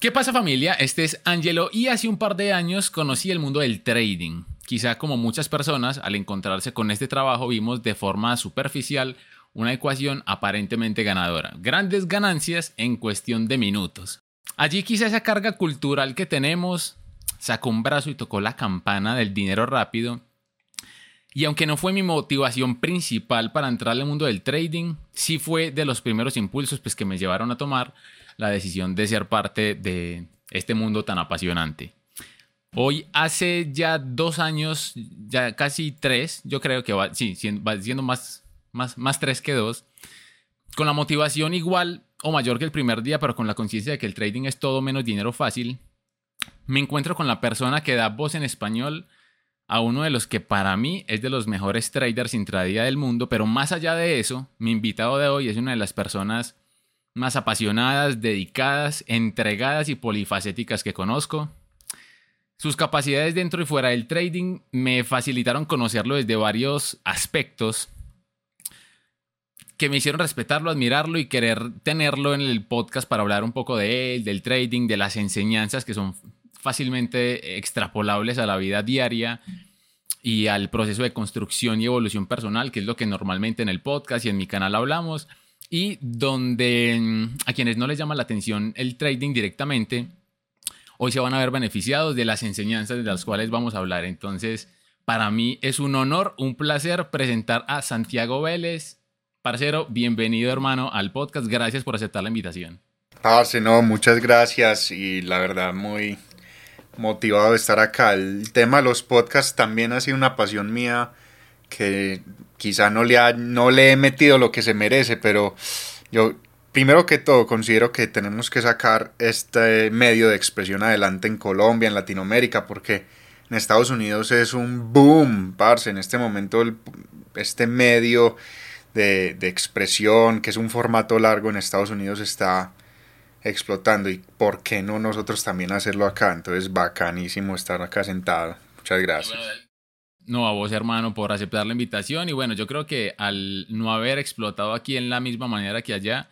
¿Qué pasa familia? Este es Angelo y hace un par de años conocí el mundo del trading. Quizá como muchas personas, al encontrarse con este trabajo vimos de forma superficial una ecuación aparentemente ganadora. Grandes ganancias en cuestión de minutos. Allí quizá esa carga cultural que tenemos sacó un brazo y tocó la campana del dinero rápido. Y aunque no fue mi motivación principal para entrar al mundo del trading, sí fue de los primeros impulsos pues, que me llevaron a tomar la decisión de ser parte de este mundo tan apasionante. Hoy, hace ya dos años, ya casi tres, yo creo que va, sí, va siendo más, más, más tres que dos, con la motivación igual o mayor que el primer día, pero con la conciencia de que el trading es todo menos dinero fácil, me encuentro con la persona que da voz en español a uno de los que para mí es de los mejores traders intradía del mundo, pero más allá de eso, mi invitado de hoy es una de las personas más apasionadas, dedicadas, entregadas y polifacéticas que conozco. Sus capacidades dentro y fuera del trading me facilitaron conocerlo desde varios aspectos que me hicieron respetarlo, admirarlo y querer tenerlo en el podcast para hablar un poco de él, del trading, de las enseñanzas que son fácilmente extrapolables a la vida diaria y al proceso de construcción y evolución personal, que es lo que normalmente en el podcast y en mi canal hablamos y donde mm, a quienes no les llama la atención el trading directamente, hoy se van a ver beneficiados de las enseñanzas de las cuales vamos a hablar. Entonces, para mí es un honor, un placer presentar a Santiago Vélez. Parcero, bienvenido hermano al podcast. Gracias por aceptar la invitación. Parce, no, muchas gracias y la verdad muy motivado de estar acá. El tema de los podcasts también ha sido una pasión mía que quizá no le, ha, no le he metido lo que se merece, pero yo primero que todo considero que tenemos que sacar este medio de expresión adelante en Colombia, en Latinoamérica, porque en Estados Unidos es un boom, parce, en este momento este medio de, de expresión, que es un formato largo en Estados Unidos, está explotando y por qué no nosotros también hacerlo acá, entonces bacanísimo estar acá sentado. Muchas gracias. No, a vos, hermano, por aceptar la invitación. Y bueno, yo creo que al no haber explotado aquí en la misma manera que allá,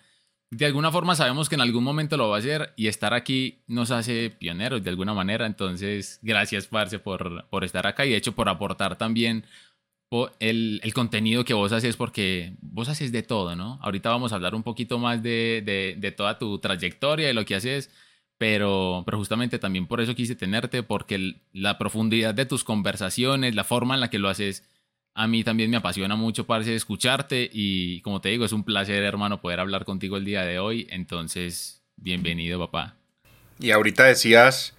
de alguna forma sabemos que en algún momento lo va a hacer y estar aquí nos hace pioneros de alguna manera. Entonces, gracias, Parce, por, por estar acá y de hecho por aportar también el, el, contenido que vos haces, porque vos haces de todo, ¿no? Ahorita vamos a hablar un poquito más de, de, de toda tu trayectoria, de lo que haces pero, pero justamente también por eso quise tenerte, porque la profundidad de tus conversaciones, la forma en la que lo haces, a mí también me apasiona mucho, parece escucharte y como te digo, es un placer, hermano, poder hablar contigo el día de hoy. Entonces, bienvenido, papá. Y ahorita decías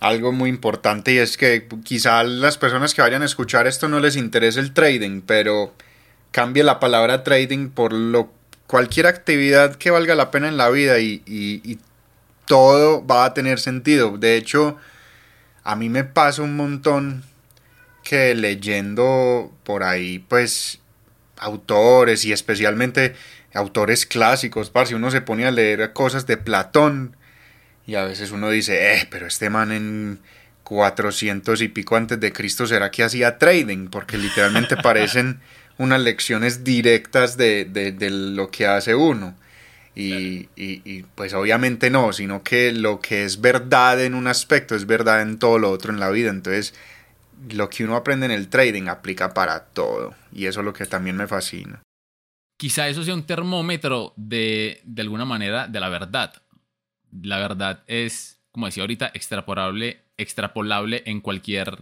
algo muy importante y es que quizá las personas que vayan a escuchar esto no les interese el trading, pero cambie la palabra trading por lo, cualquier actividad que valga la pena en la vida y, todo va a tener sentido. De hecho, a mí me pasa un montón que leyendo por ahí, pues, autores y especialmente autores clásicos, si uno se pone a leer cosas de Platón y a veces uno dice, eh, pero este man en 400 y pico antes de Cristo será que hacía trading, porque literalmente parecen unas lecciones directas de, de, de lo que hace uno. Y, y, pues obviamente no, sino que lo que es verdad en un aspecto es verdad en todo lo otro en la vida. Entonces, lo que uno aprende en el trading aplica para todo. Y eso es lo que también me fascina. Quizá eso sea un termómetro de, de alguna manera, de la verdad. La verdad es, como decía ahorita, extrapolable, extrapolable en cualquier,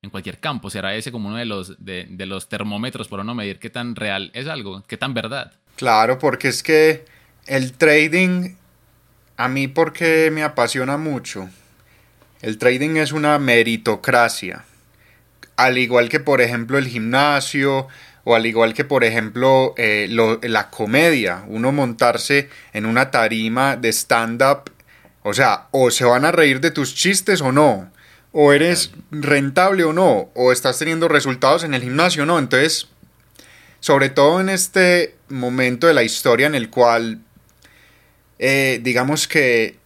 en cualquier campo. Será ese como uno de los, de, de los termómetros para uno medir qué tan real es algo, qué tan verdad. Claro, porque es que el trading, a mí porque me apasiona mucho. El trading es una meritocracia. Al igual que por ejemplo el gimnasio o al igual que por ejemplo eh, la comedia. Uno montarse en una tarima de stand-up. O sea, o se van a reír de tus chistes o no. O eres rentable o no. O estás teniendo resultados en el gimnasio o no. Entonces, sobre todo en este momento de la historia en el cual eh, digamos que,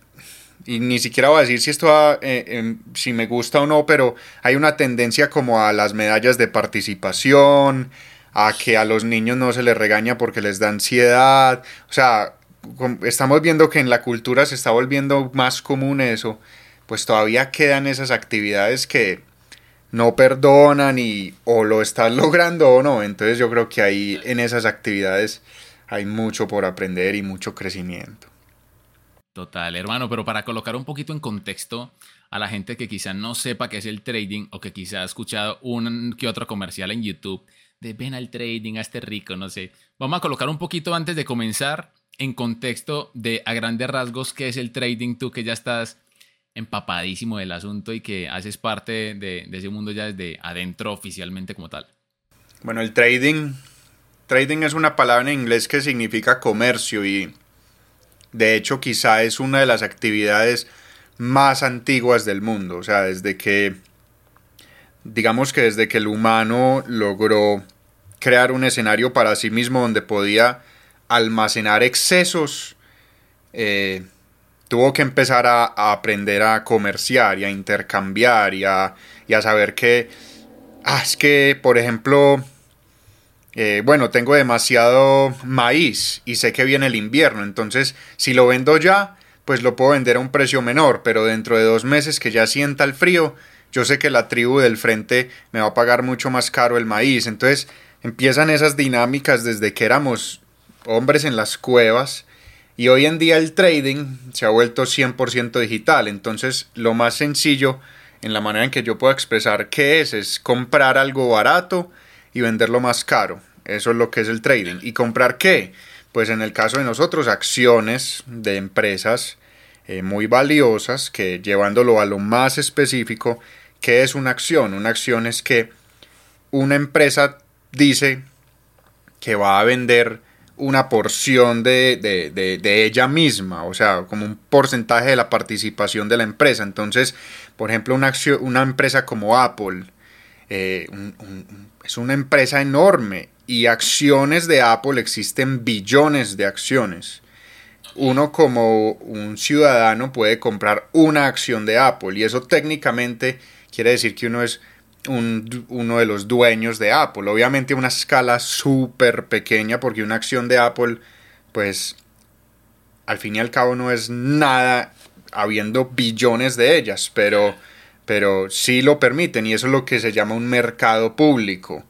y ni siquiera voy a decir si esto eh, si me gusta o no, pero hay una tendencia como a las medallas de participación, a que a los niños no se les regaña porque les da ansiedad, o sea, estamos viendo que en la cultura se está volviendo más común eso, pues todavía quedan esas actividades que no perdonan y o lo están logrando o no. Entonces yo creo que ahí en esas actividades hay mucho por aprender y mucho crecimiento. Total, hermano, pero para colocar un poquito en contexto a la gente que quizá no sepa qué es el trading o que quizá ha escuchado un que otro comercial en YouTube de ven al trading, a este rico, no sé. Vamos a colocar un poquito antes de comenzar en contexto de a grandes rasgos qué es el trading, tú que ya estás empapadísimo del asunto y que haces parte de, de ese mundo ya desde adentro oficialmente como tal. Bueno, el trading, trading es una palabra en inglés que significa comercio y de hecho, quizá es una de las actividades más antiguas del mundo. O sea, desde que, digamos que desde que el humano logró crear un escenario para sí mismo donde podía almacenar excesos, eh, tuvo que empezar a, aprender a comerciar y a intercambiar y a, y a saber que, ah, es que, por ejemplo, eh, bueno, tengo demasiado maíz y sé que viene el invierno, entonces si lo vendo ya, pues lo puedo vender a un precio menor, pero dentro de dos meses que ya sienta el frío, yo sé que la tribu del frente me va a pagar mucho más caro el maíz, entonces empiezan esas dinámicas desde que éramos hombres en las cuevas y hoy en día el trading se ha vuelto 100% digital, entonces lo más sencillo en la manera en que yo puedo expresar qué es es comprar algo barato, y venderlo más caro. Eso es lo que es el trading. ¿Y comprar qué? Pues en el caso de nosotros, acciones de empresas eh, muy valiosas que llevándolo a lo más específico, ¿qué es una acción? Una acción es que una empresa dice que va a vender una porción de, de, ella misma, o sea, como un porcentaje de la participación de la empresa. Entonces, por ejemplo, una, acción, una empresa como Apple, eh, es una empresa enorme y acciones de Apple existen billones de acciones. Uno como un ciudadano puede comprar una acción de Apple y eso técnicamente quiere decir que uno es uno de los dueños de Apple. Obviamente una escala súper pequeña porque una acción de Apple pues al fin y al cabo no es nada habiendo billones de ellas, pero pero sí lo permiten y eso es lo que se llama un mercado público,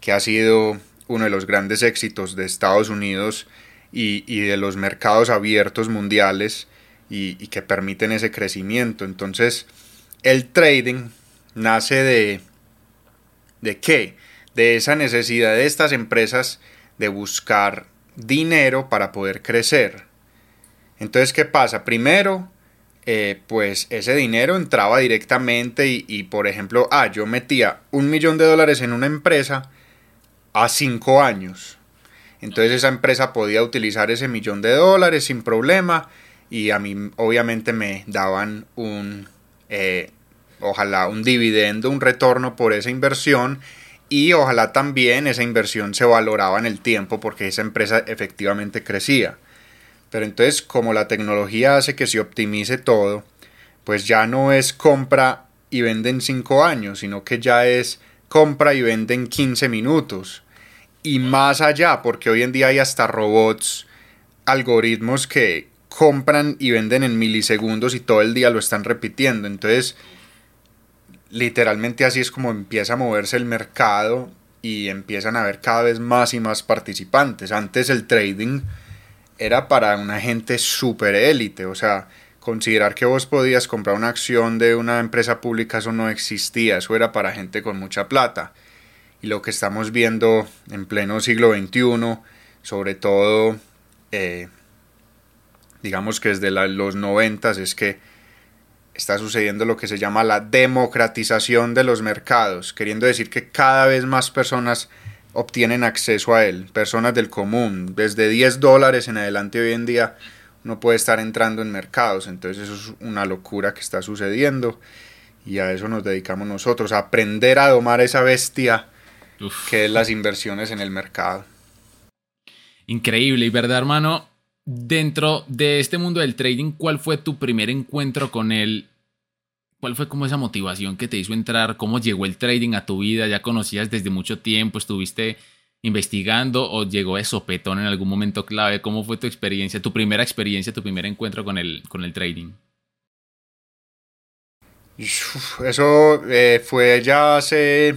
que ha sido uno de los grandes éxitos de Estados Unidos y, de los mercados abiertos mundiales y, y, que permiten ese crecimiento. Entonces, el trading nace de... ¿De qué? De esa necesidad de estas empresas de buscar dinero para poder crecer. Entonces, ¿qué pasa? Primero, eh, pues ese dinero entraba directamente y, por ejemplo, ah, yo metía un millón de dólares en una empresa a cinco años. Entonces esa empresa podía utilizar ese millón de dólares sin problema y a mí obviamente me daban un, eh, ojalá un dividendo, un retorno por esa inversión y ojalá también esa inversión se valoraba en el tiempo porque esa empresa efectivamente crecía. Pero entonces, como la tecnología hace que se optimice todo, pues ya no es compra y vende en 5 años, sino que ya es compra y vende en 15 minutos. Y más allá, porque hoy en día hay hasta robots, algoritmos que compran y venden en milisegundos y todo el día lo están repitiendo. Entonces, literalmente así es como empieza a moverse el mercado y empiezan a haber cada vez más y más participantes. Antes el trading era para una gente súper élite, o sea, considerar que vos podías comprar una acción de una empresa pública, eso no existía, eso era para gente con mucha plata. Y lo que estamos viendo en pleno siglo XXI, sobre todo, eh, digamos que desde los noventas, es que está sucediendo lo que se llama la democratización de los mercados, queriendo decir que cada vez más personas obtienen acceso a él, personas del común, desde 10 dólares en adelante hoy en día no puede estar entrando en mercados, entonces eso es una locura que está sucediendo y a eso nos dedicamos nosotros, a aprender a domar esa bestia que es las inversiones en el mercado. Increíble, y verdad hermano, dentro de este mundo del trading, ¿cuál fue tu primer encuentro con él ¿Cuál fue como esa motivación que te hizo entrar? ¿Cómo llegó el trading a tu vida? ¿Ya conocías desde mucho tiempo? ¿Estuviste investigando o llegó de sopetón en algún momento clave? ¿Cómo fue tu experiencia, tu primera experiencia, tu primer encuentro con el, con el trading? Eso eh, fue ya hace,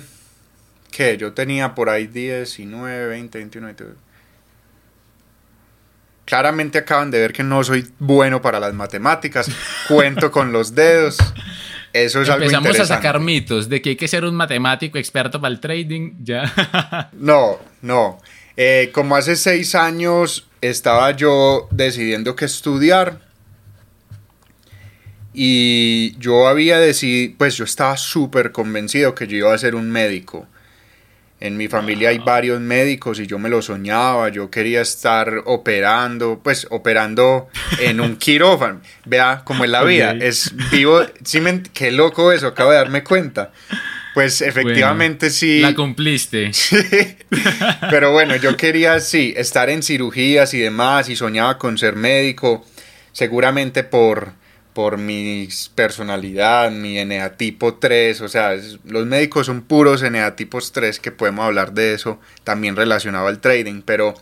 ¿qué? Yo tenía por ahí 19, 20, 21, 22. Claramente acaban de ver que no soy bueno para las matemáticas, cuento con los dedos. Eso es Empezamos algo a sacar mitos de que hay que ser un matemático experto para el trading, ya. no, no. Eh, como hace seis años estaba yo decidiendo qué estudiar y yo había decidido, pues yo estaba súper convencido que yo iba a ser un médico. En mi familia hay varios médicos y yo me lo soñaba, yo quería estar operando, pues operando en un quirófano. Vea cómo es la vida, es vivo, sí qué loco eso, acabo de darme cuenta. Pues efectivamente sí. La cumpliste. Sí. Pero bueno, yo quería sí, estar en cirugías y demás y soñaba con ser médico, seguramente por por mi personalidad, mi eneatipo 3, o sea, los médicos son puros eneatipos 3 que podemos hablar de eso también relacionado al trading, pero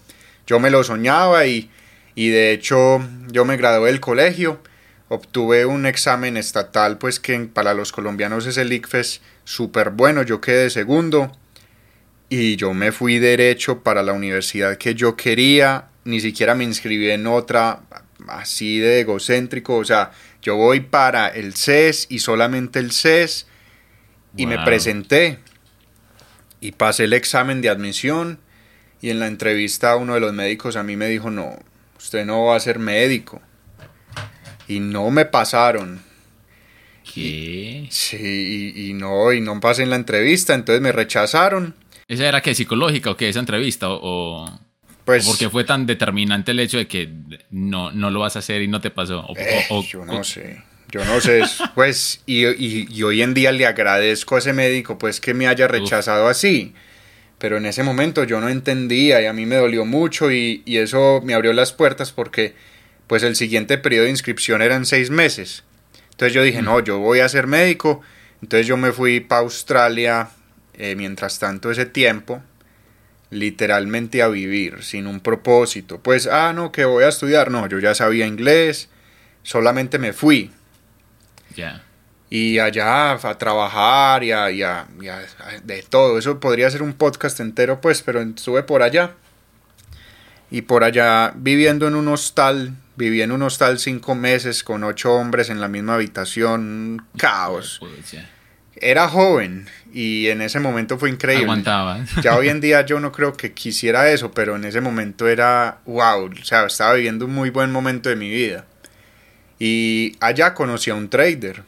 yo me lo soñaba y, y de hecho yo me gradué del colegio, obtuve un examen estatal pues que para los colombianos es el ICFES súper bueno, yo quedé segundo y yo me fui derecho para la universidad que yo quería, ni siquiera me inscribí en otra así de egocéntrico, o sea, yo voy para el CES y solamente el CES y me presenté y pasé el examen de admisión y en la entrevista uno de los médicos a mí me dijo, no, usted no va a ser médico. Y no me pasaron. ¿Qué? sí, y, no, y no pasé en la entrevista, entonces me rechazaron. ¿Esa era que psicológica o qué? ¿Esa entrevista? ¿O, pues, ¿Por qué fue tan determinante el hecho de que no, no lo vas a hacer y no te pasó? Eh, yo no sé. Yo no sé, pues, y, y, hoy en día le agradezco a ese médico, pues, que me haya rechazado así. Pero en ese momento yo no entendía y a mí me dolió mucho y, y, eso me abrió las puertas porque, pues, el siguiente periodo de inscripción eran seis meses. Entonces yo dije, no, yo voy a ser médico. Entonces yo me fui para Australia, eh, mientras tanto ese tiempo, literalmente a vivir, sin un propósito. Pues, ah, no, que voy a estudiar. No, yo ya sabía inglés, solamente me fui. Ya. Y allá a trabajar y a, y, a, de todo. Eso podría ser un podcast entero, pues, pero estuve por allá. Y por allá viviendo en un hostal, viví en un hostal cinco meses con ocho hombres en la misma habitación, caos. Era joven y en ese momento fue increíble. Aguantaba. Ya hoy en día yo no creo que quisiera eso, pero en ese momento era wow, o sea, estaba viviendo un muy buen momento de mi vida. Y allá conocí a un trader.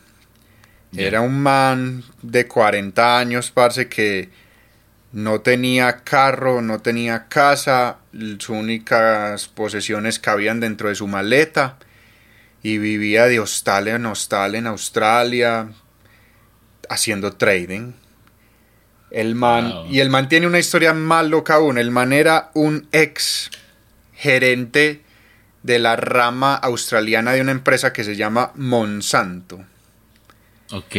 Era un man de 40 años, parce, que no tenía carro, no tenía casa, sus únicas posesiones cabían dentro de su maleta y vivía de hostal en hostal en Australia haciendo trading. El man, y el man tiene una historia más loca aún. El man era un ex gerente de la rama australiana de una empresa que se llama Monsanto. Ok.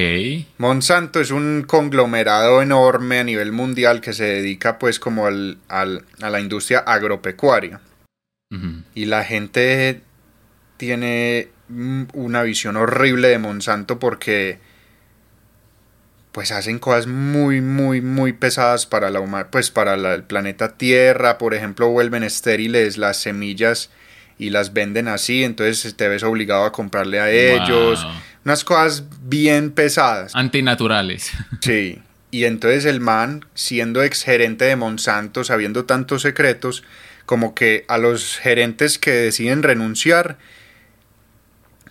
Monsanto es un conglomerado enorme a nivel mundial que se dedica pues como al, a la industria agropecuaria. Y la gente tiene una visión horrible de Monsanto porque pues hacen cosas muy, muy, muy pesadas para la pues para el planeta Tierra, por ejemplo, vuelven estériles las semillas y las venden así, entonces te ves obligado a comprarle a ellos, unas cosas bien pesadas. Antinaturales. Sí, y entonces el man, siendo ex gerente de Monsanto, sabiendo tantos secretos, como que a los gerentes que deciden renunciar,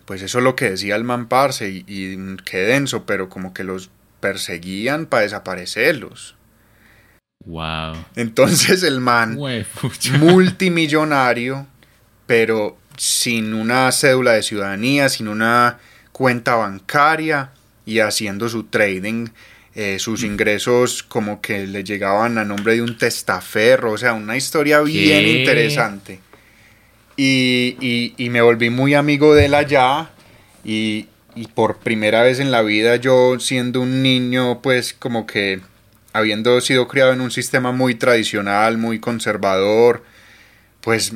pues eso es lo que decía el man Parse, y, y qué denso, pero como que los perseguían para desaparecerlos. Wow. Entonces el man, multimillonario, pero sin una cédula de ciudadanía, sin una cuenta bancaria y haciendo su trading, eh, sus mm. ingresos como que le llegaban a nombre de un testaferro, o sea, una historia bien interesante. Y, y, me volví muy amigo de él allá y, y por primera vez en la vida yo siendo un niño pues como que habiendo sido criado en un sistema muy tradicional, muy conservador, pues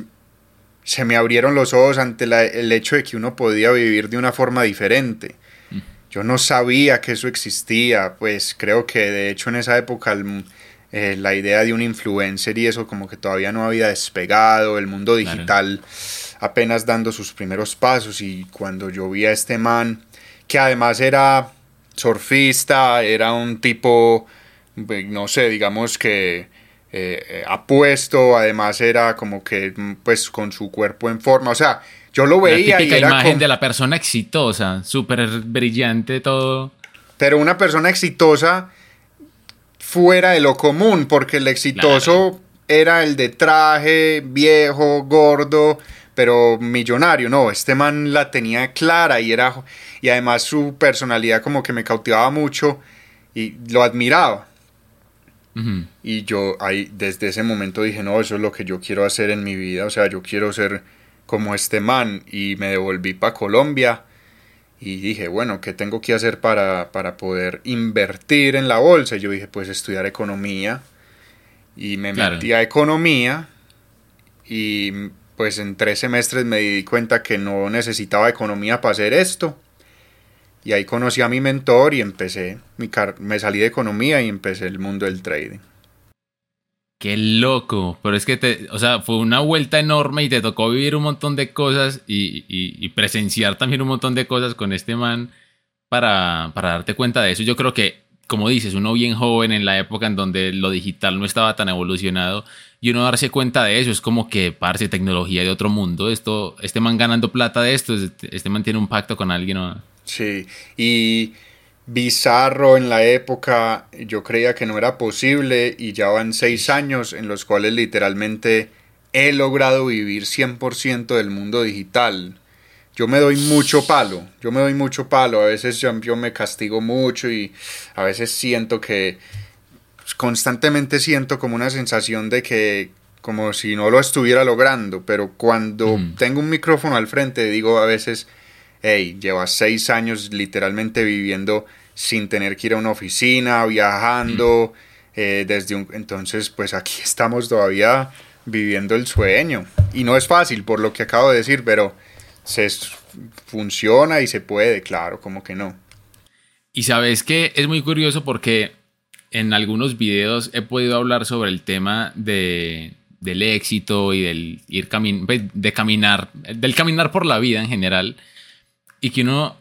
se me abrieron los ojos ante el hecho de que uno podía vivir de una forma diferente. Yo no sabía que eso existía, pues creo que de hecho en esa época eh, la idea de un influencer y eso como que todavía no había despegado, el mundo digital apenas dando sus primeros pasos y cuando yo vi a este man, que además era surfista, era un tipo, no sé, digamos que eh, eh, apuesto, además era como que pues con su cuerpo en forma, o sea, yo lo veía la típica imagen de la persona exitosa, súper brillante todo. Pero una persona exitosa fuera de lo común, porque el exitoso era el de traje, viejo, gordo, pero millonario, no, este man la tenía clara y era y además su personalidad como que me cautivaba mucho y lo admiraba. Y yo ahí, desde ese momento dije, no, eso es lo que yo quiero hacer en mi vida, o sea, yo quiero ser como este man y me devolví para Colombia y dije, bueno, ¿qué tengo que hacer para, para, poder invertir en la bolsa? Y yo dije, pues estudiar economía y me metí a economía y pues en tres semestres me di cuenta que no necesitaba economía para hacer esto y ahí conocí a mi mentor y empecé, mi me salí de economía y empecé el mundo del trading. Qué loco, pero es que, te, o sea, fue una vuelta enorme y te tocó vivir un montón de cosas y, presenciar también un montón de cosas con este man para, para darte cuenta de eso. Yo creo que, como dices, uno bien joven en la época en donde lo digital no estaba tan evolucionado y uno darse cuenta de eso es como que, parse tecnología de otro mundo, esto, este man ganando plata de esto, este, man tiene un pacto con alguien. ¿no? Sí, y bizarro en la época, yo creía que no era posible y ya van seis años en los cuales literalmente he logrado vivir 100% del mundo digital. Yo me doy mucho palo, yo me doy mucho palo, a veces yo me castigo mucho y a veces siento que constantemente siento como una sensación de que como si no lo estuviera logrando, pero cuando mm. tengo un micrófono al frente digo a veces hey, llevas seis años literalmente viviendo sin tener que ir a una oficina, viajando, eh, desde un... Entonces, pues aquí estamos todavía viviendo el sueño. Y no es fácil, por lo que acabo de decir, pero se funciona y se puede, claro, como que no. Y sabes que es muy curioso porque en algunos videos he podido hablar sobre el tema de, del éxito y del ir pues, de caminar, del caminar por la vida en general y que uno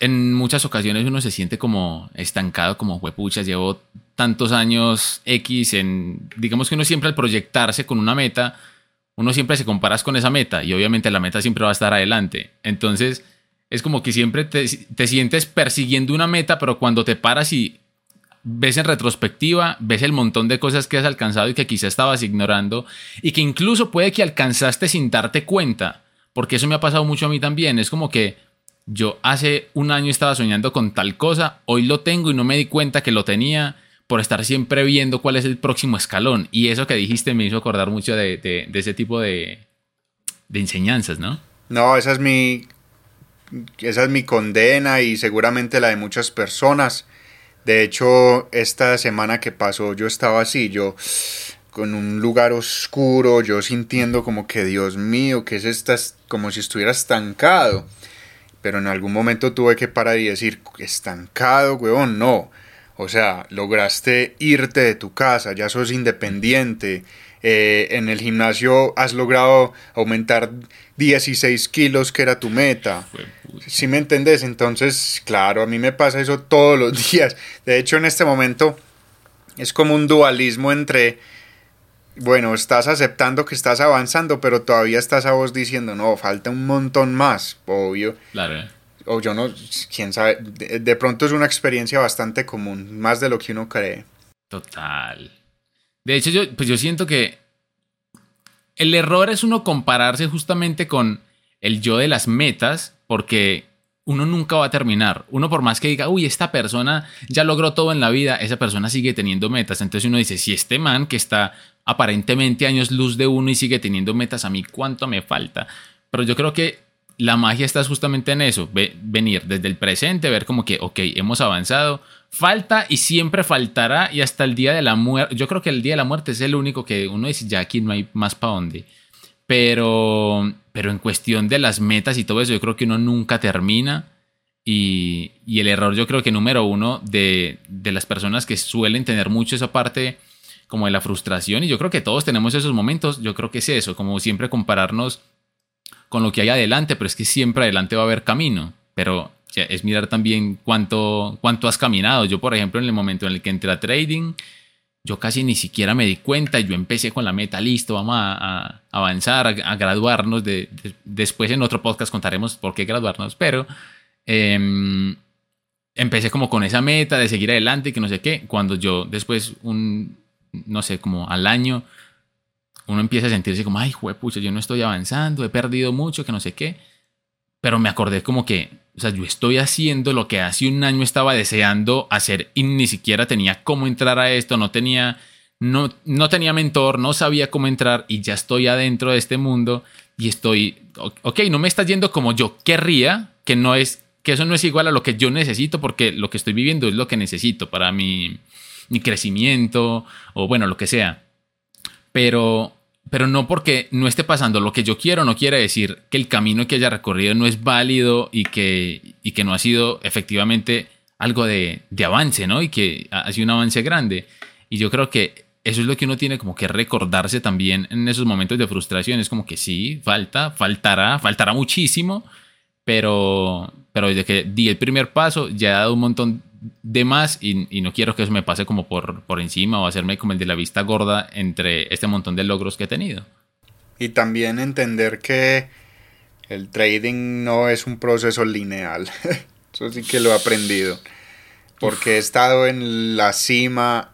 en muchas ocasiones uno se siente como estancado, como huepuchas, llevo tantos años X en, digamos que uno siempre al proyectarse con una meta, uno siempre se comparas con esa meta y obviamente la meta siempre va a estar adelante. Entonces es como que siempre te, te sientes persiguiendo una meta, pero cuando te paras y ves en retrospectiva, ves el montón de cosas que has alcanzado y que quizá estabas ignorando y que incluso puede que alcanzaste sin darte cuenta, porque eso me ha pasado mucho a mí también, es como que yo hace un año estaba soñando con tal cosa, hoy lo tengo y no me di cuenta que lo tenía por estar siempre viendo cuál es el próximo escalón. Y eso que dijiste me hizo acordar mucho de, ese tipo de, de enseñanzas, ¿no? No, esa es mi. Esa es mi condena y seguramente la de muchas personas. De hecho, esta semana que pasó yo estaba así, yo con un lugar oscuro, yo sintiendo como que Dios mío, que es esta, como si estuviera estancado pero en algún momento tuve que parar y decir, estancado, huevón, no. O sea, lograste irte de tu casa, ya sos independiente. Eh, en el gimnasio has logrado aumentar 16 kilos, que era tu meta. Si me entendés? Entonces, claro, a mí me pasa eso todos los días. De hecho, en este momento es como un dualismo entre bueno, estás aceptando que estás avanzando, pero todavía estás a vos diciendo, no, falta un montón más, obvio. Claro. O yo no, quién sabe, de, pronto es una experiencia bastante común, más de lo que uno cree. Total. De hecho, yo, pues yo siento que el error es uno compararse justamente con el yo de las metas, porque uno nunca va a terminar. Uno por más que diga, uy, esta persona ya logró todo en la vida, esa persona sigue teniendo metas. Entonces uno dice, si este man que está aparentemente años luz de uno y sigue teniendo metas, a mí cuánto me falta. Pero yo creo que la magia está justamente en eso, venir desde el presente, ver como que, ok, hemos avanzado, falta y siempre faltará y hasta el día de la muerte, yo creo que el día de la muerte es el único que uno dice, ya aquí no hay más para dónde. Pero, pero en cuestión de las metas y todo eso, yo creo que uno nunca termina. Y, y el error yo creo que número uno de, de las personas que suelen tener mucho esa parte como de la frustración, y yo creo que todos tenemos esos momentos, yo creo que es eso, como siempre compararnos con lo que hay adelante, pero es que siempre adelante va a haber camino, pero es mirar también cuánto, cuánto has caminado. Yo, por ejemplo, en el momento en el que entré a trading, yo casi ni siquiera me di cuenta, yo empecé con la meta, listo, vamos a, avanzar, a, graduarnos, de, después en otro podcast contaremos por qué graduarnos, pero em, empecé como con esa meta de seguir adelante y que no sé qué, cuando yo después, un, no sé, como al año, uno empieza a sentirse como, ay, pucha, yo no estoy avanzando, he perdido mucho, que no sé qué. Pero me acordé como que, o sea, yo estoy haciendo lo que hace un año estaba deseando hacer y ni siquiera tenía cómo entrar a esto, no tenía, no, no tenía mentor, no sabía cómo entrar y ya estoy adentro de este mundo y estoy, ok, no me está yendo como yo querría, que no es, que eso no es igual a lo que yo necesito porque lo que estoy viviendo es lo que necesito para mi, mi crecimiento o bueno, lo que sea. Pero pero no porque no esté pasando lo que yo quiero, no quiere decir que el camino que haya recorrido no es válido y que, y que no ha sido efectivamente algo de, de, avance, ¿no? Y que ha sido un avance grande. Y yo creo que eso es lo que uno tiene como que recordarse también en esos momentos de frustración. Es como que sí, falta, faltará, faltará muchísimo, pero, pero desde que di el primer paso ya he dado un montón de más y, no quiero que eso me pase como por, por encima o hacerme como el de la vista gorda entre este montón de logros que he tenido. Y también entender que el trading no es un proceso lineal. Eso sí que lo he aprendido. Porque he estado en la cima.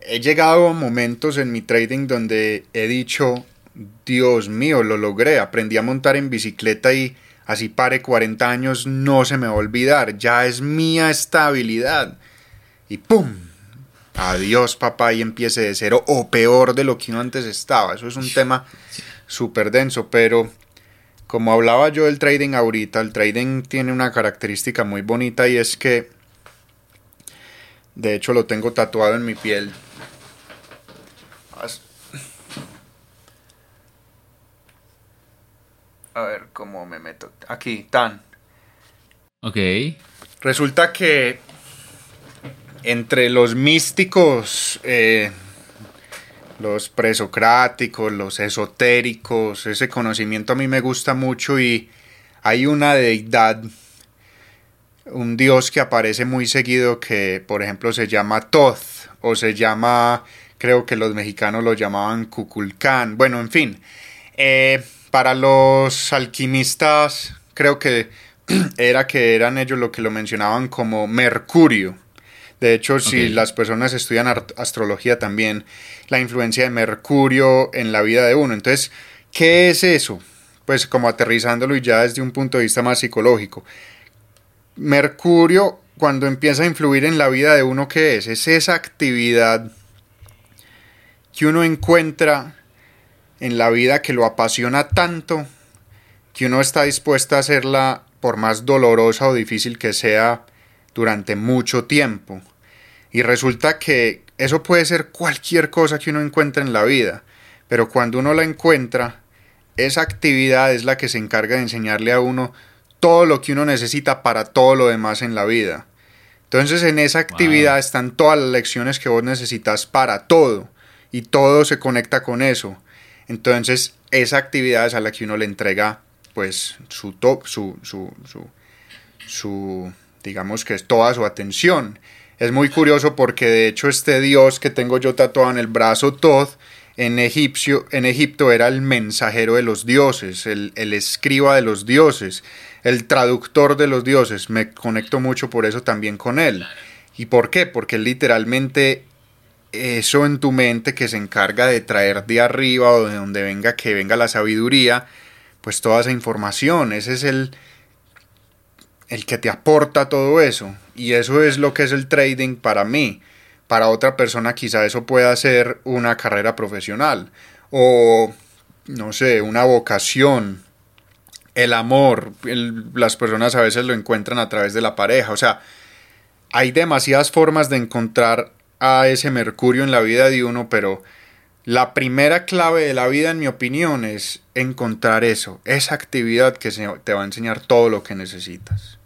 He llegado a momentos en mi trading donde he dicho, Dios mío, lo logré. Aprendí a montar en bicicleta y así pare 40 años, no se me va a olvidar, ya es mía estabilidad. Y ¡pum! Adiós papá y empiece de cero o peor de lo que uno antes estaba. Eso es un tema súper denso, pero como hablaba yo del trading ahorita, el trading tiene una característica muy bonita y es que, de hecho lo tengo tatuado en mi piel, A ver cómo me meto. Aquí, tan. Ok. Resulta que entre los místicos, eh, los presocráticos, los esotéricos, ese conocimiento a mí me gusta mucho y hay una deidad, un dios que aparece muy seguido que, por ejemplo, se llama Toth o se llama, creo que los mexicanos lo llamaban Cuculcán. Bueno, en fin. Eh, para los alquimistas, creo que era que eran ellos lo que lo mencionaban como Mercurio. De hecho, si las personas estudian astrología también, la influencia de Mercurio en la vida de uno. Entonces, ¿qué es eso? Pues como aterrizándolo y ya desde un punto de vista más psicológico. Mercurio, cuando empieza a influir en la vida de uno, ¿qué es? Es esa actividad que uno encuentra en la vida que lo apasiona tanto que uno está dispuesto a hacerla por más dolorosa o difícil que sea durante mucho tiempo. Y resulta que eso puede ser cualquier cosa que uno encuentre en la vida, pero cuando uno la encuentra, esa actividad es la que se encarga de enseñarle a uno todo lo que uno necesita para todo lo demás en la vida. Entonces en esa actividad están todas las lecciones que vos necesitas para todo y todo se conecta con eso. Entonces, esa actividad es a la que uno le entrega pues su top, su, su, su, su, digamos que es toda su atención. Es muy curioso porque de hecho este dios que tengo yo tatuado en el brazo Todd, en, egipcio, en Egipto era el mensajero de los dioses, el, el escriba de los dioses, el traductor de los dioses. Me conecto mucho por eso también con él. ¿Y por qué? Porque literalmente eso en tu mente que se encarga de traer de arriba o de donde venga que venga la sabiduría, pues toda esa información, ese es el el que te aporta todo eso y eso es lo que es el trading para mí. Para otra persona quizá eso pueda ser una carrera profesional o no sé, una vocación. el amor, las personas a veces lo encuentran a través de la pareja, o sea, hay demasiadas formas de encontrar a ese Mercurio en la vida de uno, pero la primera clave de la vida, en mi opinión, es encontrar eso, esa actividad que te va a enseñar todo lo que necesitas.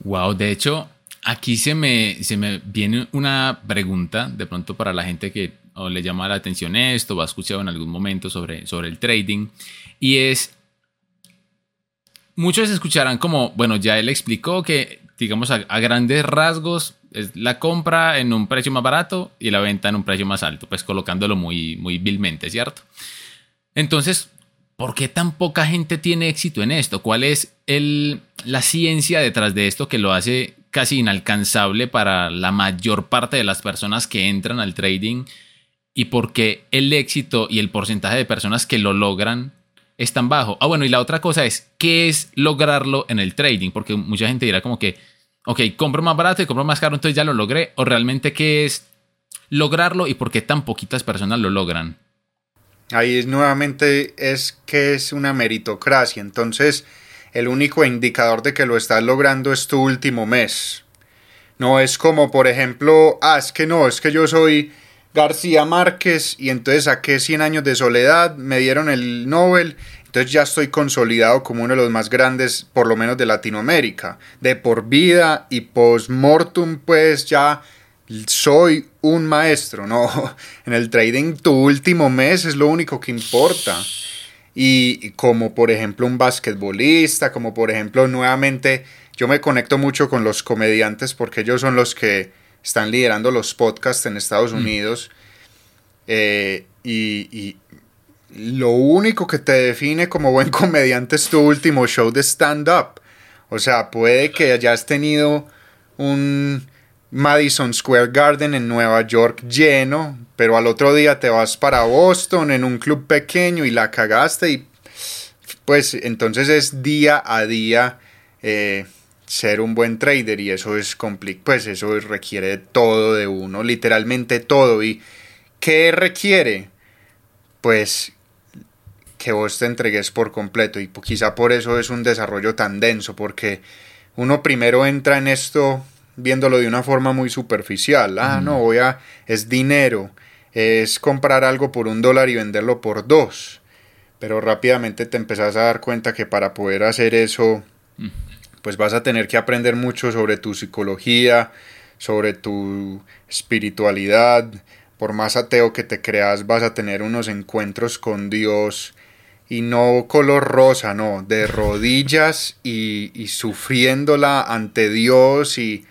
Wow, de hecho, aquí se me, se me viene una pregunta, de pronto para la gente que le llama la atención esto, o ha escuchado en algún momento sobre, sobre el trading, y es, muchos escucharán como, bueno, ya él explicó que, digamos, a grandes rasgos, es la compra en un precio más barato y la venta en un precio más alto, pues colocándolo muy, muy vilmente, ¿cierto? Entonces, ¿por qué tan poca gente tiene éxito en esto? ¿Cuál es el, la ciencia detrás de esto que lo hace casi inalcanzable para la mayor parte de las personas que entran al trading? ¿Y por qué el éxito y el porcentaje de personas que lo logran es tan bajo? Ah, bueno, y la otra cosa es, ¿qué es lograrlo en el trading? Porque mucha gente dirá como que, ok, compro más barato y compro más caro, entonces ya lo logré. O realmente qué es lograrlo y por qué tan poquitas personas lo logran. Ahí nuevamente es que es una meritocracia. Entonces, el único indicador de que lo estás logrando es tu último mes. No es como, por ejemplo, ah, es que no, es que yo soy García Márquez y entonces saqué 100 años de soledad, me dieron el Nobel entonces ya estoy consolidado como uno de los más grandes, por lo menos de Latinoamérica. De por vida y post-mortem, pues ya soy un maestro, ¿no? En el trading tu último mes es lo único que importa. Y como por ejemplo un basquetbolista, como por ejemplo nuevamente yo me conecto mucho con los comediantes porque ellos son los que están liderando los podcasts en Estados mm. Unidos. Eh, y, lo único que te define como buen comediante es tu último show de stand-up. O sea, puede que hayas tenido un Madison Square Garden en Nueva York lleno, pero al otro día te vas para Boston en un club pequeño y la cagaste y pues entonces es día a día eh, ser un buen trader y eso es complicado, pues eso requiere todo de uno, literalmente todo. ¿Y qué requiere? Pues que vos te entregues por completo y quizá por eso es un desarrollo tan denso porque uno primero entra en esto viéndolo de una forma muy superficial ah no voy a es dinero es comprar algo por un dólar y venderlo por dos pero rápidamente te empezás a dar cuenta que para poder hacer eso pues vas a tener que aprender mucho sobre tu psicología sobre tu espiritualidad. Por más ateo que te creas vas a tener unos encuentros con Dios y no color rosa, no, de rodillas y, y sufriéndola ante Dios y,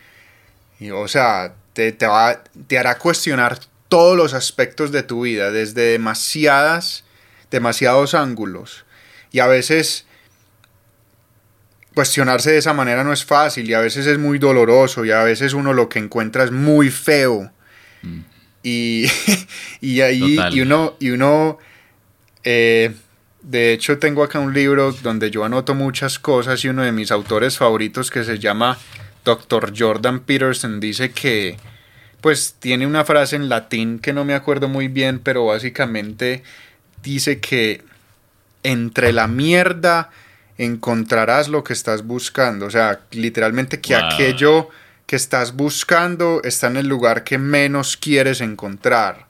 o sea, te, te, va, te hará cuestionar todos los aspectos de tu vida desde demasiadas, demasiados ángulos. Y a veces cuestionarse de esa manera no es fácil y a veces es muy doloroso y a veces uno lo que encuentra es muy feo. Mm. y, y ahí y uno y uno eh, de hecho, tengo acá un libro donde yo anoto muchas cosas y uno de mis autores favoritos que se llama Dr. Jordan Peterson dice que pues tiene una frase en latín que no me acuerdo muy bien, pero básicamente dice que entre la mierda encontrarás lo que estás buscando. O sea, literalmente que aquello que estás buscando está en el lugar que menos quieres encontrar.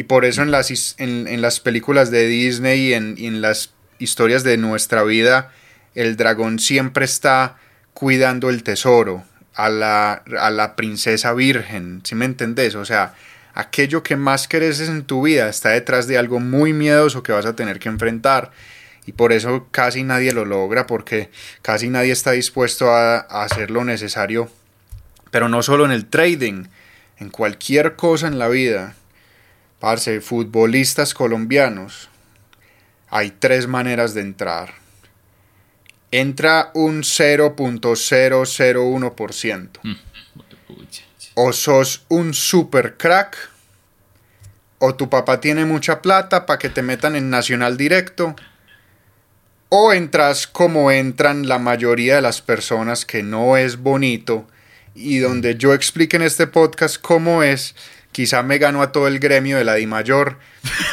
Y por eso en las, en, las películas de Disney y en, las historias de nuestra vida, el dragón siempre está cuidando el tesoro a la, a la princesa virgen, ¿sí me entendés? O sea, aquello que más querés en tu vida está detrás de algo muy miedoso que vas a tener que enfrentar. Y por eso casi nadie lo logra, porque casi nadie está dispuesto a, a hacer lo necesario. Pero no solo en el trading, en cualquier cosa en la vida. Parce, futbolistas colombianos. Hay tres maneras de entrar. Entra un 0.001%. Mm, o sos un super crack. O tu papá tiene mucha plata para que te metan en Nacional Directo. O entras como entran la mayoría de las personas que no es bonito. Y donde yo explique en este podcast cómo es quizá me gano a todo el gremio de la Di Mayor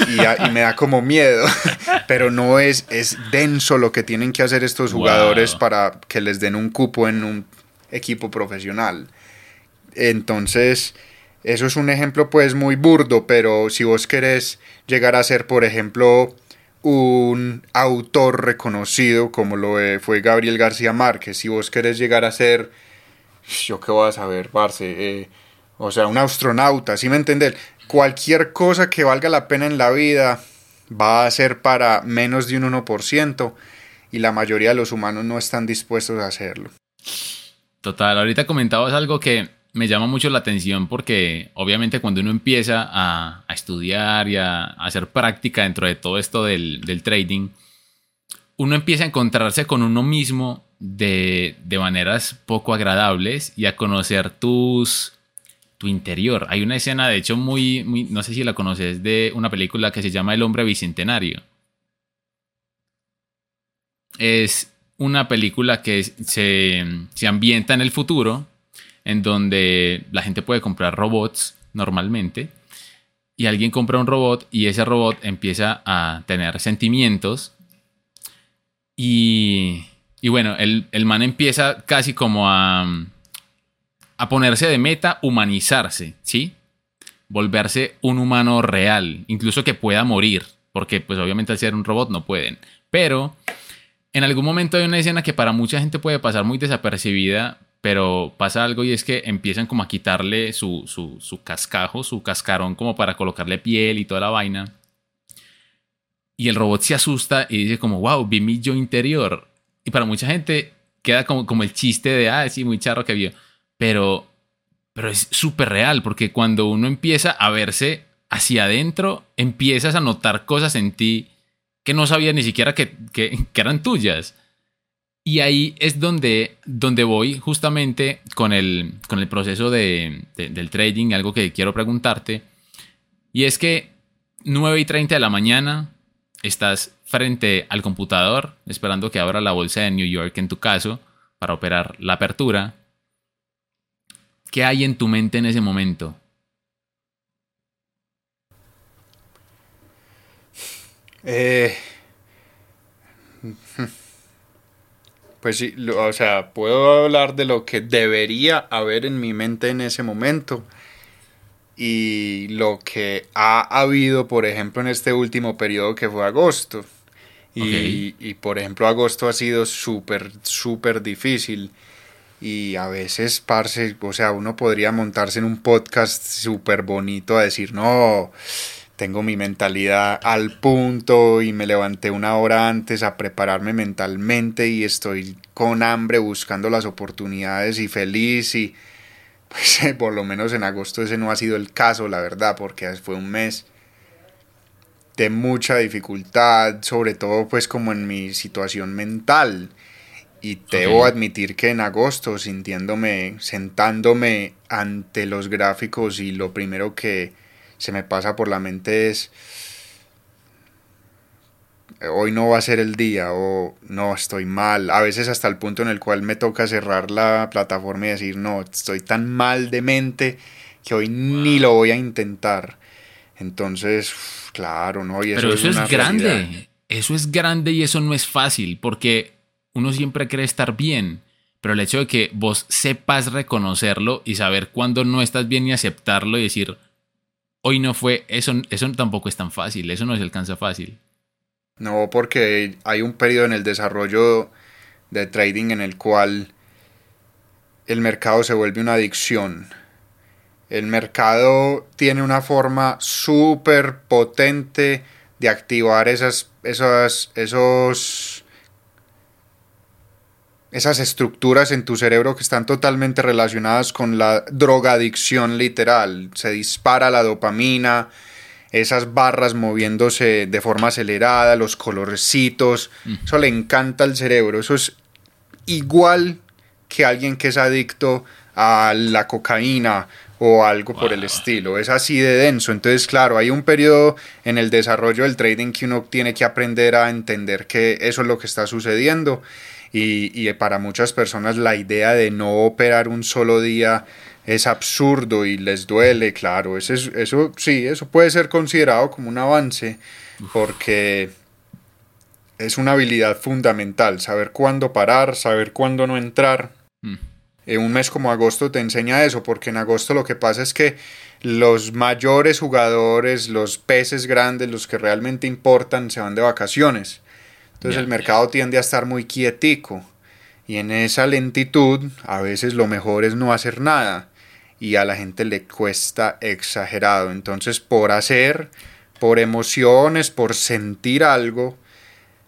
y, me da como miedo, pero no es, es denso lo que tienen que hacer estos jugadores para que les den un cupo en un equipo profesional. Entonces, eso es un ejemplo pues muy burdo, pero si vos querés llegar a ser, por ejemplo, un autor reconocido como lo fue Gabriel García Márquez, si vos querés llegar a ser, yo qué voy a saber, Parce, eh, o sea, un astronauta, ¿sí me entender? Cualquier cosa que valga la pena en la vida va a ser para menos de un 1% y la mayoría de los humanos no están dispuestos a hacerlo. Total, ahorita comentabas algo que me llama mucho la atención porque obviamente cuando uno empieza a, estudiar y a, hacer práctica dentro de todo esto del, trading, uno empieza a encontrarse con uno mismo de, maneras poco agradables y a conocer tus, tu interior. Hay una escena, de hecho, muy, no sé si la conoces, de una película que se llama El hombre bicentenario. Es una película que se, se ambienta en el futuro en donde la gente puede comprar robots normalmente y alguien compra un robot y ese robot empieza a tener sentimientos y, y bueno, el, el, man empieza casi como a, a ponerse de meta humanizarse, ¿sí? Volverse un humano real, incluso que pueda morir, porque pues obviamente al ser un robot no pueden, pero en algún momento hay una escena que para mucha gente puede pasar muy desapercibida, pero pasa algo y es que empiezan como a quitarle su, su, cascajo, su cascarón como para colocarle piel y toda la vaina. Y el robot se asusta y dice como, wow, vi mi yo interior. Y para mucha gente queda como, como el chiste de, ah, sí, muy charro que vio. Pero, pero es súper real porque cuando uno empieza a verse hacia adentro, empiezas a notar cosas en ti que no sabías ni siquiera que, que, eran tuyas. Y ahí es donde, donde voy justamente con el, con el proceso de, del trading, algo que quiero preguntarte. Y es que 9 y 30 de la mañana estás frente al computador esperando que abra la bolsa de New York en tu caso para operar la apertura. ¿Qué hay en tu mente en ese momento? Eh, Pues sí, o sea, puedo hablar de lo que debería haber en mi mente en ese momento y lo que ha habido, por ejemplo, en este último periodo que fue agosto. Y, y por ejemplo, agosto ha sido súper, súper difícil. Y a veces, parce, o sea, uno podría montarse en un podcast súper bonito a decir, no, tengo mi mentalidad al punto y me levanté una hora antes a prepararme mentalmente y estoy con hambre buscando las oportunidades y feliz y pues por lo menos en agosto ese no ha sido el caso, la verdad, porque fue un mes de mucha dificultad, sobre todo pues como en mi situación mental. Y debo admitir que en agosto, sintiéndome, sentándome ante los gráficos y lo primero que se me pasa por la mente es hoy no va a ser el día o no, estoy mal. A veces hasta el punto en el cual me toca cerrar la plataforma y decir, no, estoy tan mal de mente que hoy ni lo voy a intentar. Entonces, claro, ¿no? Y eso Pero eso es, grande. Eso es grande y eso no es fácil porque uno siempre cree estar bien. Pero el hecho de que vos sepas reconocerlo y saber cuándo no estás bien y aceptarlo y decir, hoy no fue, eso, eso tampoco es tan fácil, eso no se alcanza fácil. No, porque hay un periodo en el desarrollo de trading en el cual el mercado se vuelve una adicción. El mercado tiene una forma súper potente de activar esas, esas, esos esas estructuras en tu cerebro que están totalmente relacionadas con la drogadicción literal. Se dispara la dopamina, esas barras moviéndose de forma acelerada, los colorcitos, eso le encanta al cerebro, eso es igual que alguien que es adicto a la cocaína o algo por el estilo, es así de denso, entonces claro, hay un periodo en el desarrollo del trading que uno tiene que aprender a entender que eso es lo que está sucediendo y, para muchas personas la idea de no operar un solo día es absurdo y les duele, claro, eso, eso sí, eso puede ser considerado como un avance porque es una habilidad fundamental, saber cuándo parar, saber cuándo no entrar. Mm. En un mes como agosto te enseña eso, porque en agosto lo que pasa es que los mayores jugadores, los peces grandes, los que realmente importan, se van de vacaciones. Entonces el mercado tiende a estar muy quietico. Y en esa lentitud, a veces lo mejor es no hacer nada. Y a la gente le cuesta exagerado. Entonces, por hacer, por emociones, por sentir algo,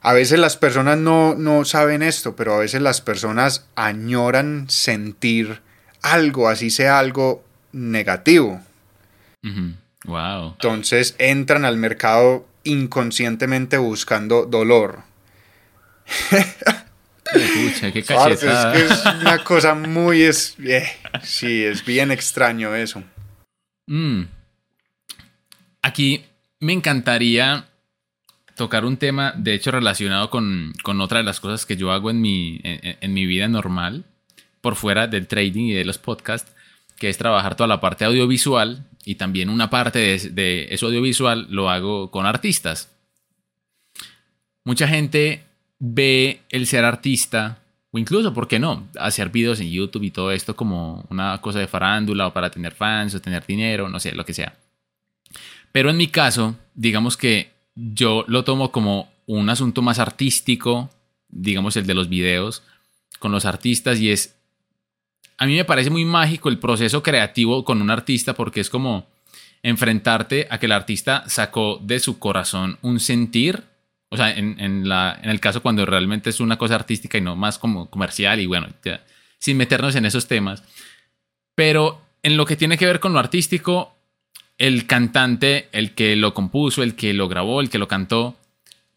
a veces las personas no, no saben esto, pero a veces las personas añoran sentir algo, así sea algo negativo. Wow. Entonces entran al mercado inconscientemente buscando dolor. Qué cachetada. Es, es, una cosa muy... Es, eh, sí, es bien extraño eso. Mm. Aquí me encantaría tocar un tema, de hecho, relacionado con, otra de las cosas que yo hago en mi, en, mi vida normal, por fuera del trading y de los podcasts, que es trabajar toda la parte audiovisual y también una parte de, de eso audiovisual lo hago con artistas. Mucha gente ve el ser artista, o incluso, ¿por qué no?, hacer videos en YouTube y todo esto como una cosa de farándula o para tener fans o tener dinero, no sé, lo que sea. Pero en mi caso, digamos que yo lo tomo como un asunto más artístico, digamos el de los videos, con los artistas y es... A mí me parece muy mágico el proceso creativo con un artista porque es como enfrentarte a que el artista sacó de su corazón un sentir, o sea, en, la, en el caso cuando realmente es una cosa artística y no más como comercial y bueno, sin meternos en esos temas, pero en lo que tiene que ver con lo artístico, el cantante, el que lo compuso, el que lo grabó, el que lo cantó,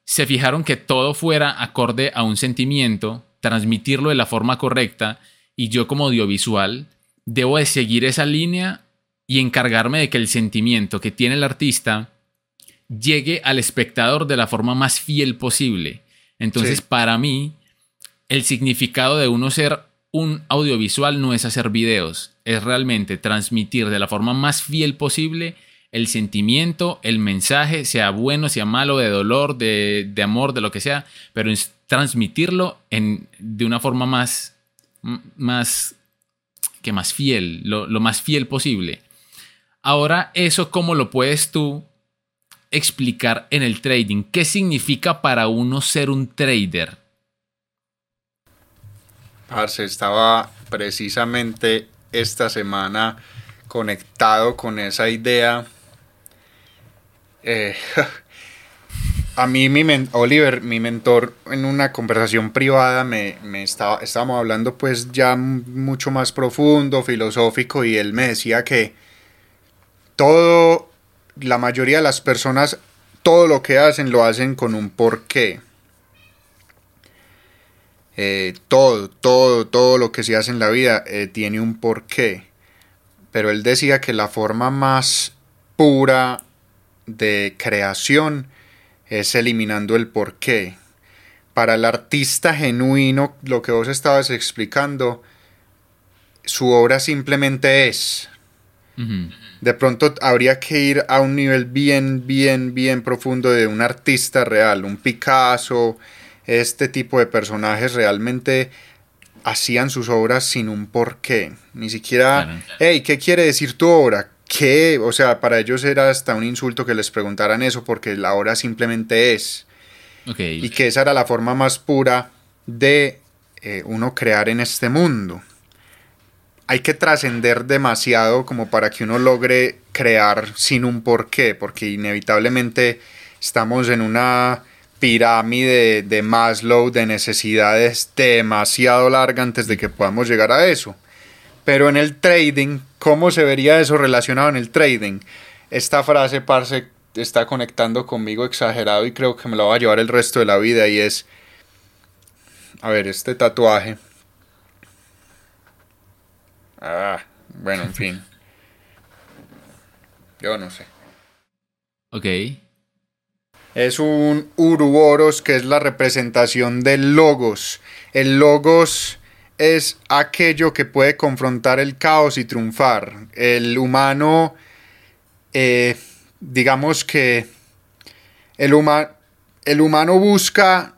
se fijaron que todo fuera acorde a un sentimiento, transmitirlo de la forma correcta, y yo como audiovisual debo de seguir esa línea y encargarme de que el sentimiento que tiene el artista llegue al espectador de la forma más fiel posible. Entonces, para mí, el significado de uno ser un audiovisual no es hacer videos, es realmente transmitir de la forma más fiel posible el sentimiento, el mensaje, sea bueno, sea malo, de dolor, de, amor, de lo que sea, pero es transmitirlo en, de una forma más, más, que más fiel, lo, lo más fiel posible. Ahora, eso, ¿cómo lo puedes tú explicar en el trading? ¿Qué significa para uno ser un trader? Arce, estaba precisamente esta semana conectado con esa idea. Eh, a mí, mi Oliver, mi mentor, en una conversación privada, me, estaba, estábamos hablando pues ya mucho más profundo, filosófico, y él me decía que todo, la mayoría de las personas, todo lo que hacen lo hacen con un porqué. Eh, todo, todo, todo lo que se hace en la vida eh, tiene un porqué. Pero él decía que la forma más pura de creación es eliminando el porqué. Para el artista genuino, lo que vos estabas explicando, su obra simplemente es. De pronto habría que ir a un nivel bien, bien, bien profundo de un artista real, un Picasso, este tipo de personajes realmente hacían sus obras sin un porqué. Ni siquiera, hey, ¿qué quiere decir tu obra? ¿Qué? O sea, para ellos era hasta un insulto que les preguntaran eso porque la obra simplemente es. Y que esa era la forma más pura de eh, uno crear en este mundo. Hay que trascender demasiado como para que uno logre crear sin un porqué, porque inevitablemente estamos en una pirámide de Maslow de necesidades demasiado larga antes de que podamos llegar a eso. Pero en el trading, ¿cómo se vería eso relacionado en el trading? Esta frase, parce, está conectando conmigo exagerado y creo que me la va a llevar el resto de la vida y es, a ver, este tatuaje. Ah, bueno, en fin. Yo no sé. Ok. Es un Uruboros que es la representación del logos. El logos es aquello que puede confrontar el caos y triunfar. El humano, eh, digamos que el, el humano busca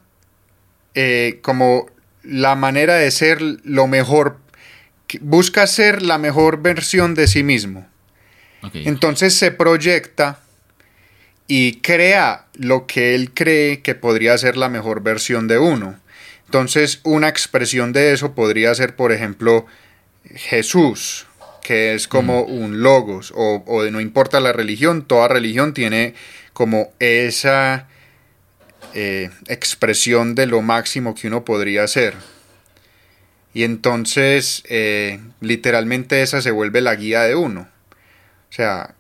eh, como la manera de ser lo mejor, busca ser la mejor versión de sí mismo. Entonces se proyecta y crea lo que él cree que podría ser la mejor versión de uno. Entonces una expresión de eso podría ser, por ejemplo, Jesús, que es como un logos, o, o no importa la religión, toda religión tiene como esa eh, expresión de lo máximo que uno podría ser. Y entonces, eh, literalmente esa se vuelve la guía de uno. O sea,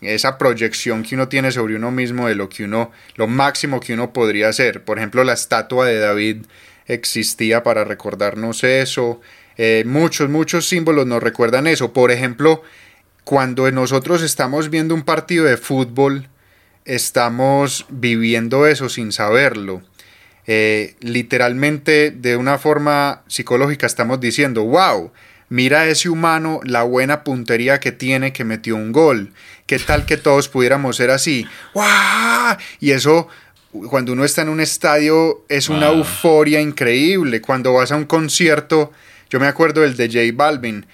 esa proyección que uno tiene sobre uno mismo de lo que uno, lo máximo que uno podría ser. Por ejemplo, la estatua de David existía para recordarnos eso. Eh, muchos, muchos símbolos nos recuerdan eso. Por ejemplo, cuando nosotros estamos viendo un partido de fútbol, estamos viviendo eso sin saberlo. Eh, literalmente, de una forma psicológica, estamos diciendo, wow, mira a ese humano la buena puntería que tiene que metió un gol. ¿Qué tal que todos pudiéramos ser así? ¡Wow! Y eso, cuando uno está en un estadio, es una euforia increíble. Cuando vas a un concierto, yo me acuerdo del de J Balvin,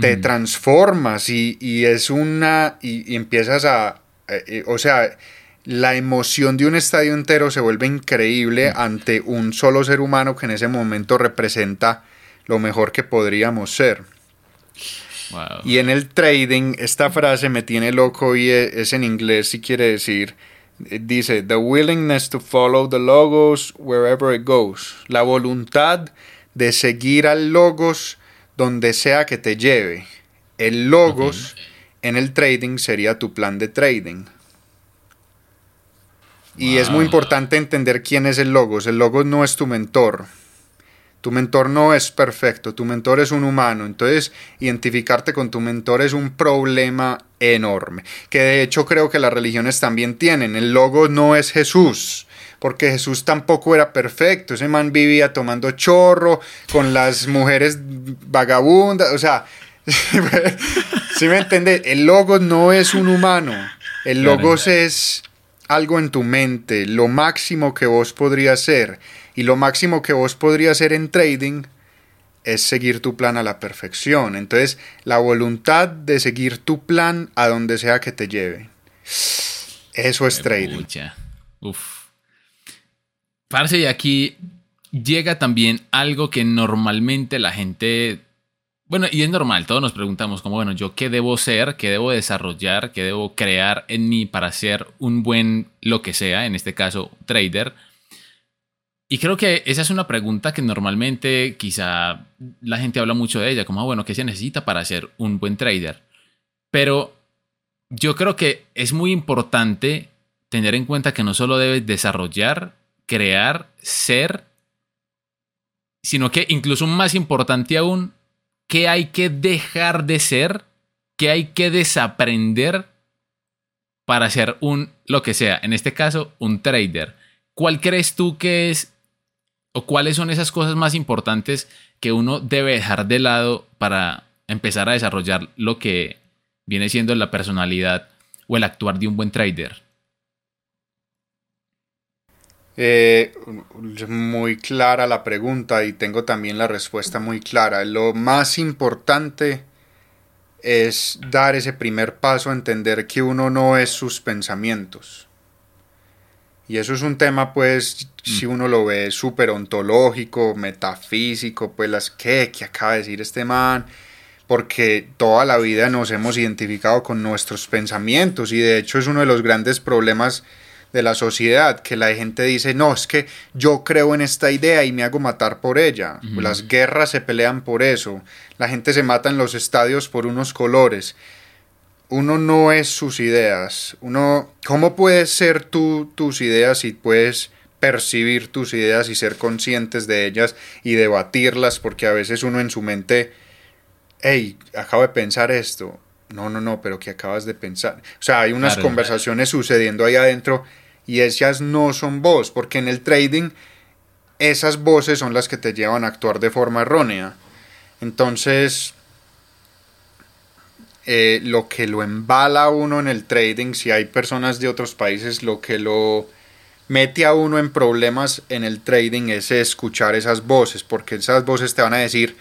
te transformas y, es una. y empiezas a, eh, eh, o sea, la emoción de un estadio entero se vuelve increíble mm. ante un solo ser humano que en ese momento representa lo mejor que podríamos ser. Y en el trading, esta frase me tiene loco y e, es en inglés y quiere decir, eh, dice, the willingness to follow the logos wherever it goes. La voluntad de seguir al logos donde sea que te lleve. El logos en el trading sería tu plan de trading. Y es muy importante entender quién es el logos. El logos no es tu mentor. Tu mentor no es perfecto, tu mentor es un humano. Entonces, identificarte con tu mentor es un problema enorme. Que de hecho creo que las religiones también tienen. El logos no es Jesús porque Jesús tampoco era perfecto. Ese man vivía tomando chorro con las mujeres vagabundas. O sea, si me entiendes? El logos no es un humano. El logos es algo en tu mente, lo máximo que vos podrías ser. Y lo máximo que vos podrías hacer en trading es seguir tu plan a la perfección. Entonces, la voluntad de seguir tu plan a donde sea que te lleve. Eso es trading. Uf. Parce, y aquí llega también algo que normalmente la gente bueno, y es normal, todos nos preguntamos como, bueno, yo qué debo ser, qué debo desarrollar, qué debo crear en mí para ser un buen lo que sea, en este caso, trader. Y creo que esa es una pregunta que normalmente quizá la gente habla mucho de ella, como, ah, bueno, ¿qué se necesita para ser un buen trader? Pero yo creo que es muy importante tener en cuenta que no solo debes desarrollar, crear, ser, sino que incluso más importante aún, qué hay que dejar de ser, qué hay que desaprender para ser un, lo que sea, en este caso, un trader. ¿Cuál crees tú que es o cuáles son esas cosas más importantes que uno debe dejar de lado para empezar a desarrollar lo que viene siendo la personalidad o el actuar de un buen trader? Eh, muy clara la pregunta y tengo también la respuesta muy clara. Lo más importante es dar ese primer paso a entender que uno no es sus pensamientos. Y eso es un tema, pues, si mm. uno lo ve súper ontológico, metafísico, pues las que, que acaba de decir este man, porque toda la vida nos hemos identificado con nuestros pensamientos y de hecho es uno de los grandes problemas de la sociedad, que la gente dice, no, es que yo creo en esta idea y me hago matar por ella. Las guerras se pelean por eso. La gente se mata en los estadios por unos colores. Uno no es sus ideas. Uno, ¿cómo puedes ser tú tus ideas y puedes percibir tus ideas y ser conscientes de ellas y debatirlas? Porque a veces uno en su mente, hey, acabo de pensar esto. No, no, no, pero ¿qué acabas de pensar? O sea, hay unas conversaciones sucediendo ahí adentro y esas no son vos, porque en el trading esas voces son las que te llevan a actuar de forma errónea. Entonces, eh, lo que lo embala a uno en el trading, si hay personas de otros países, lo que lo mete a uno en problemas en el trading es escuchar esas voces, porque esas voces te van a decir,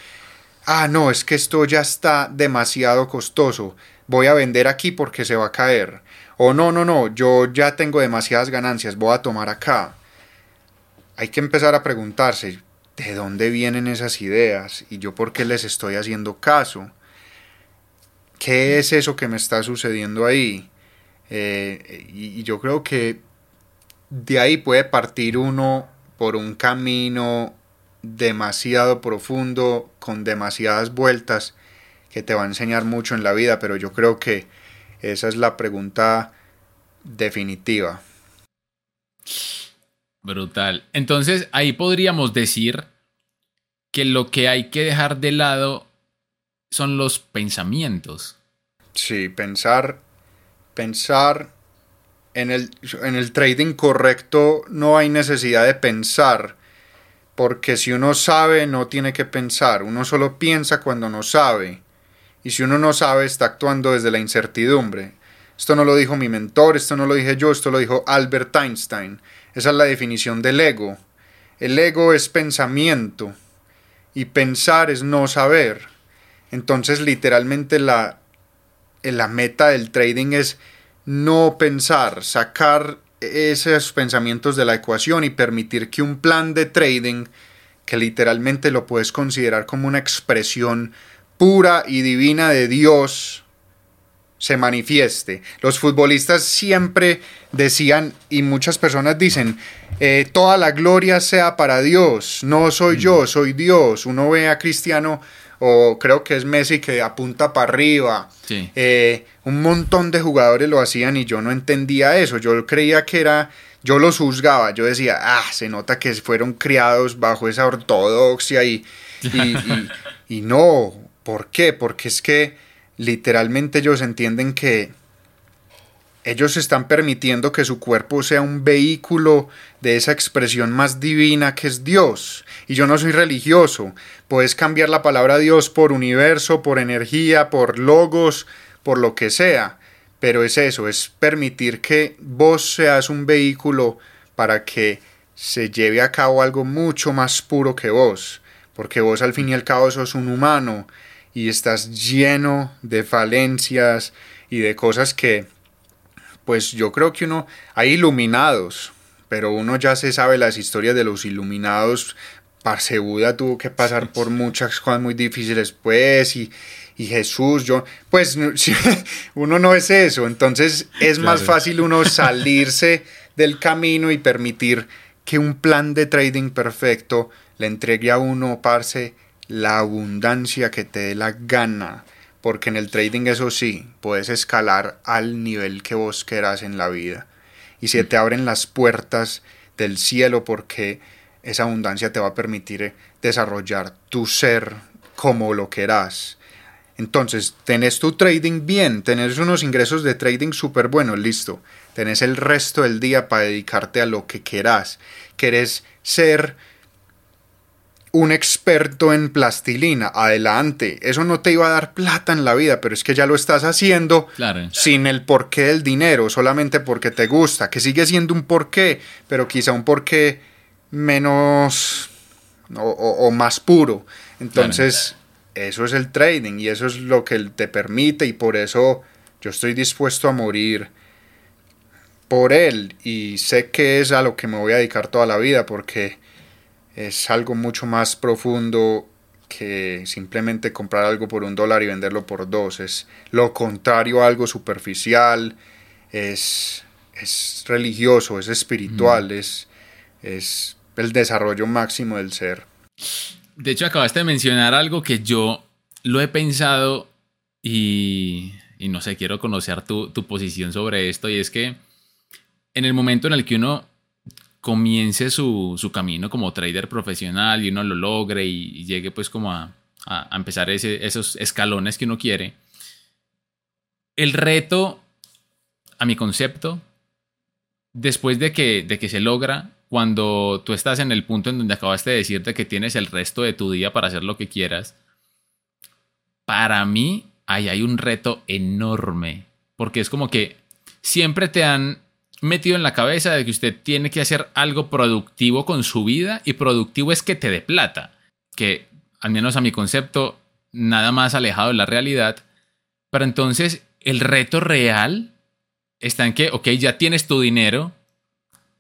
ah, no, es que esto ya está demasiado costoso, voy a vender aquí porque se va a caer. O no, no, no, yo ya tengo demasiadas ganancias, voy a tomar acá. Hay que empezar a preguntarse, ¿de dónde vienen esas ideas? ¿Y yo por qué les estoy haciendo caso? ¿Qué es eso que me está sucediendo ahí? Eh, y, yo creo que de ahí puede partir uno por un camino demasiado profundo, con demasiadas vueltas, que te va a enseñar mucho en la vida, pero yo creo que esa es la pregunta definitiva. Brutal. Entonces ahí podríamos decir que lo que hay que dejar de lado son los pensamientos. Sí, pensar, pensar en el, en el trading correcto no hay necesidad de pensar, porque si uno sabe no tiene que pensar, uno solo piensa cuando no sabe, y si uno no sabe está actuando desde la incertidumbre. Esto no lo dijo mi mentor, esto no lo dije yo, esto lo dijo Albert Einstein. Esa es la definición del ego. El ego es pensamiento y pensar es no saber. Entonces literalmente la, la meta del trading es no pensar, sacar esos pensamientos de la ecuación y permitir que un plan de trading, que literalmente lo puedes considerar como una expresión pura y divina de Dios, se manifieste. Los futbolistas siempre decían, y muchas personas dicen, eh, toda la gloria sea para Dios, no soy yo, soy Dios. Uno ve a Cristiano o creo que es Messi que apunta para arriba. Eh, un montón de jugadores lo hacían y yo no entendía eso. Yo creía que era, yo los juzgaba. Yo decía, ah, se nota que fueron criados bajo esa ortodoxia y, y, y no. ¿Por qué? Porque es que literalmente ellos entienden que ellos están permitiendo que su cuerpo sea un vehículo de esa expresión más divina que es Dios. Y yo no soy religioso. Puedes cambiar la palabra Dios por universo, por energía, por logos, por lo que sea. Pero es eso, es permitir que vos seas un vehículo para que se lleve a cabo algo mucho más puro que vos. Porque vos al fin y al cabo sos un humano y estás lleno de falencias y de cosas que pues yo creo que uno, hay iluminados, pero uno ya se sabe las historias de los iluminados. Buda tuvo que pasar por muchas cosas muy difíciles, pues, y, y Jesús, yo, pues, uno no es eso, entonces es más fácil uno salirse del camino y permitir que un plan de trading perfecto le entregue a uno, parce, la abundancia que te dé la gana porque en el trading eso sí, puedes escalar al nivel que vos quieras en la vida. Y se te abren las puertas del cielo porque esa abundancia te va a permitir desarrollar tu ser como lo querás. Entonces, tenés tu trading bien, tenés unos ingresos de trading súper buenos, listo. Tenés el resto del día para dedicarte a lo que querás. Querés ser un experto en plastilina, adelante, eso no te iba a dar plata en la vida, pero es que ya lo estás haciendo sin el porqué del dinero, solamente porque te gusta, que sigue siendo un porqué, pero quizá un porqué menos o, más puro. Entonces, eso es el trading y eso es lo que te permite y por eso yo estoy dispuesto a morir por él y sé que es a lo que me voy a dedicar toda la vida porque es algo mucho más profundo que simplemente comprar algo por un dólar y venderlo por dos. Es lo contrario a algo superficial, es, es religioso, es espiritual, es, es el desarrollo máximo del ser. De hecho, acabaste de mencionar algo que yo lo he pensado y, y no sé, quiero conocer tu, tu posición sobre esto y es que en el momento en el que uno comience su, camino como trader profesional y uno lo logre y, llegue pues como a, empezar esos escalones que uno quiere, el reto, a mi concepto, después de que, de que se logra, cuando tú estás en el punto en donde acabaste de decirte que tienes el resto de tu día para hacer lo que quieras, para mí ahí hay un reto enorme, porque es como que siempre te han metido en la cabeza de que usted tiene que hacer algo productivo con su vida y productivo es que te dé plata, que al menos a mi concepto, nada más alejado de la realidad. Pero entonces el reto real está en que, ok, ya tienes tu dinero,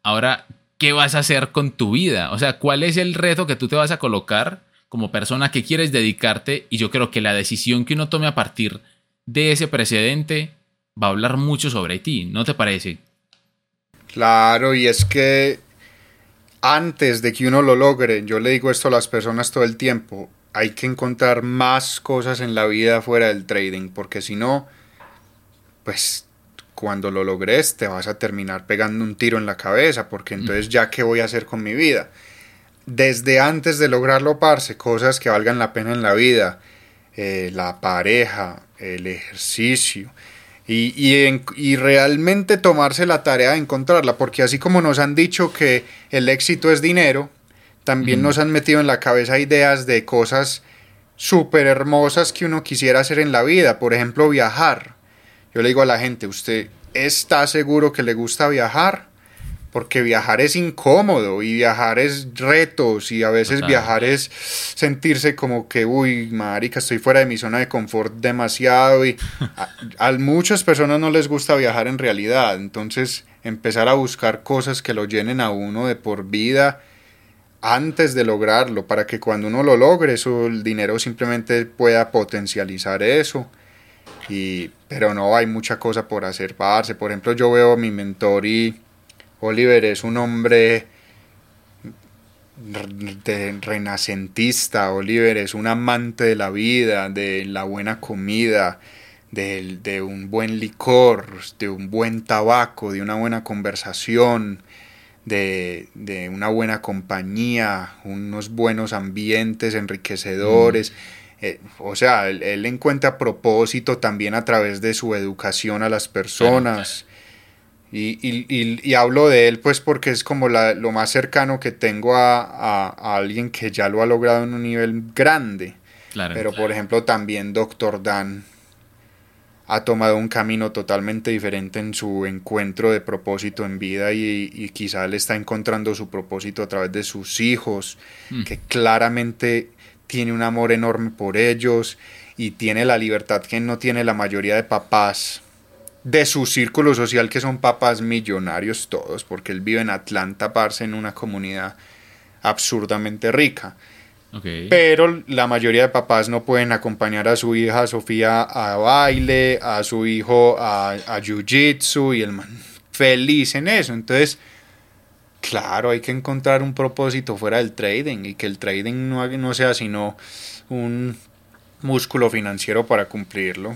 ahora, ¿qué vas a hacer con tu vida? O sea, ¿cuál es el reto que tú te vas a colocar como persona que quieres dedicarte? Y yo creo que la decisión que uno tome a partir de ese precedente va a hablar mucho sobre ti, ¿no te parece? Claro, y es que antes de que uno lo logre, yo le digo esto a las personas todo el tiempo, hay que encontrar más cosas en la vida fuera del trading, porque si no, pues cuando lo logres te vas a terminar pegando un tiro en la cabeza, porque entonces ya qué voy a hacer con mi vida. Desde antes de lograrlo, parce, cosas que valgan la pena en la vida, eh, la pareja, el ejercicio, y, realmente tomarse la tarea de encontrarla, porque así como nos han dicho que el éxito es dinero, también nos han metido en la cabeza ideas de cosas súper hermosas que uno quisiera hacer en la vida, por ejemplo viajar. Yo le digo a la gente, ¿usted está seguro que le gusta viajar? Porque viajar es incómodo y viajar es retos y a veces viajar es sentirse como que, uy, marica, estoy fuera de mi zona de confort demasiado y a, muchas personas no les gusta viajar en realidad, entonces empezar a buscar cosas que lo llenen a uno de por vida antes de lograrlo, para que cuando uno lo logre, eso, el dinero simplemente pueda potencializar eso. Y, pero no, hay mucha cosa por hacer, parce. Por ejemplo, yo veo a mi mentor y Oliver es un hombre renacentista, Oliver es un amante de la vida, de la buena comida, de, un buen licor, de un buen tabaco, de una buena conversación, de, una buena compañía, unos buenos ambientes enriquecedores. Mm. Eh, o sea, él, encuentra propósito también a través de su educación a las personas. Y, y, y, hablo de él pues porque es como la, lo más cercano que tengo a, a, alguien que ya lo ha logrado en un nivel grande. Pero por ejemplo también Doctor Dan ha tomado un camino totalmente diferente en su encuentro de propósito en vida y, y quizá él está encontrando su propósito a través de sus hijos, mm. que claramente tiene un amor enorme por ellos y tiene la libertad que no tiene la mayoría de papás de su círculo social, que son papás millonarios todos, porque él vive en Atlanta, parce, en una comunidad absurdamente rica. Pero la mayoría de papás no pueden acompañar a su hija Sofía a baile, a su hijo a, a jiu-jitsu y el man feliz en eso. Entonces, claro, hay que encontrar un propósito fuera del trading y que el trading no, no sea sino un músculo financiero para cumplirlo.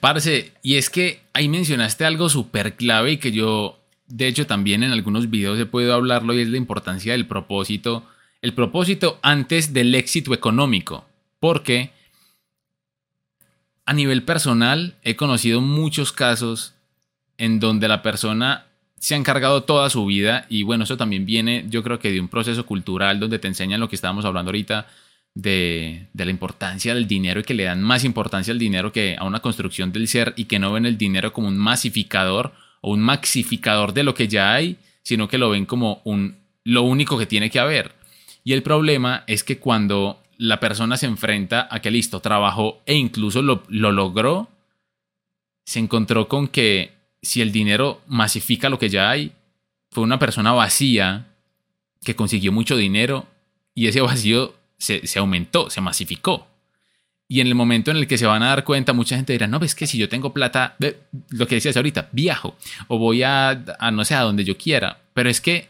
Parce, y es que ahí mencionaste algo súper clave y que yo, de hecho, también en algunos videos he podido hablarlo y es la importancia del propósito. El propósito antes del éxito económico. Porque a nivel personal he conocido muchos casos en donde la persona se ha encargado toda su vida y bueno, eso también viene yo creo que de un proceso cultural donde te enseñan lo que estábamos hablando ahorita de, la importancia del dinero y que le dan más importancia al dinero que a una construcción del ser y que no ven el dinero como un masificador o un maxificador de lo que ya hay, sino que lo ven como un, lo único que tiene que haber. Y el problema es que cuando la persona se enfrenta a que listo, trabajó e incluso lo, lo logró, se encontró con que si el dinero masifica lo que ya hay, fue una persona vacía que consiguió mucho dinero y ese vacío se, aumentó, se masificó. Y en el momento en el que se van a dar cuenta, mucha gente dirá, no, ves que si yo tengo plata, lo que decías ahorita, viajo o voy a, a, no sé, a donde yo quiera. Pero es que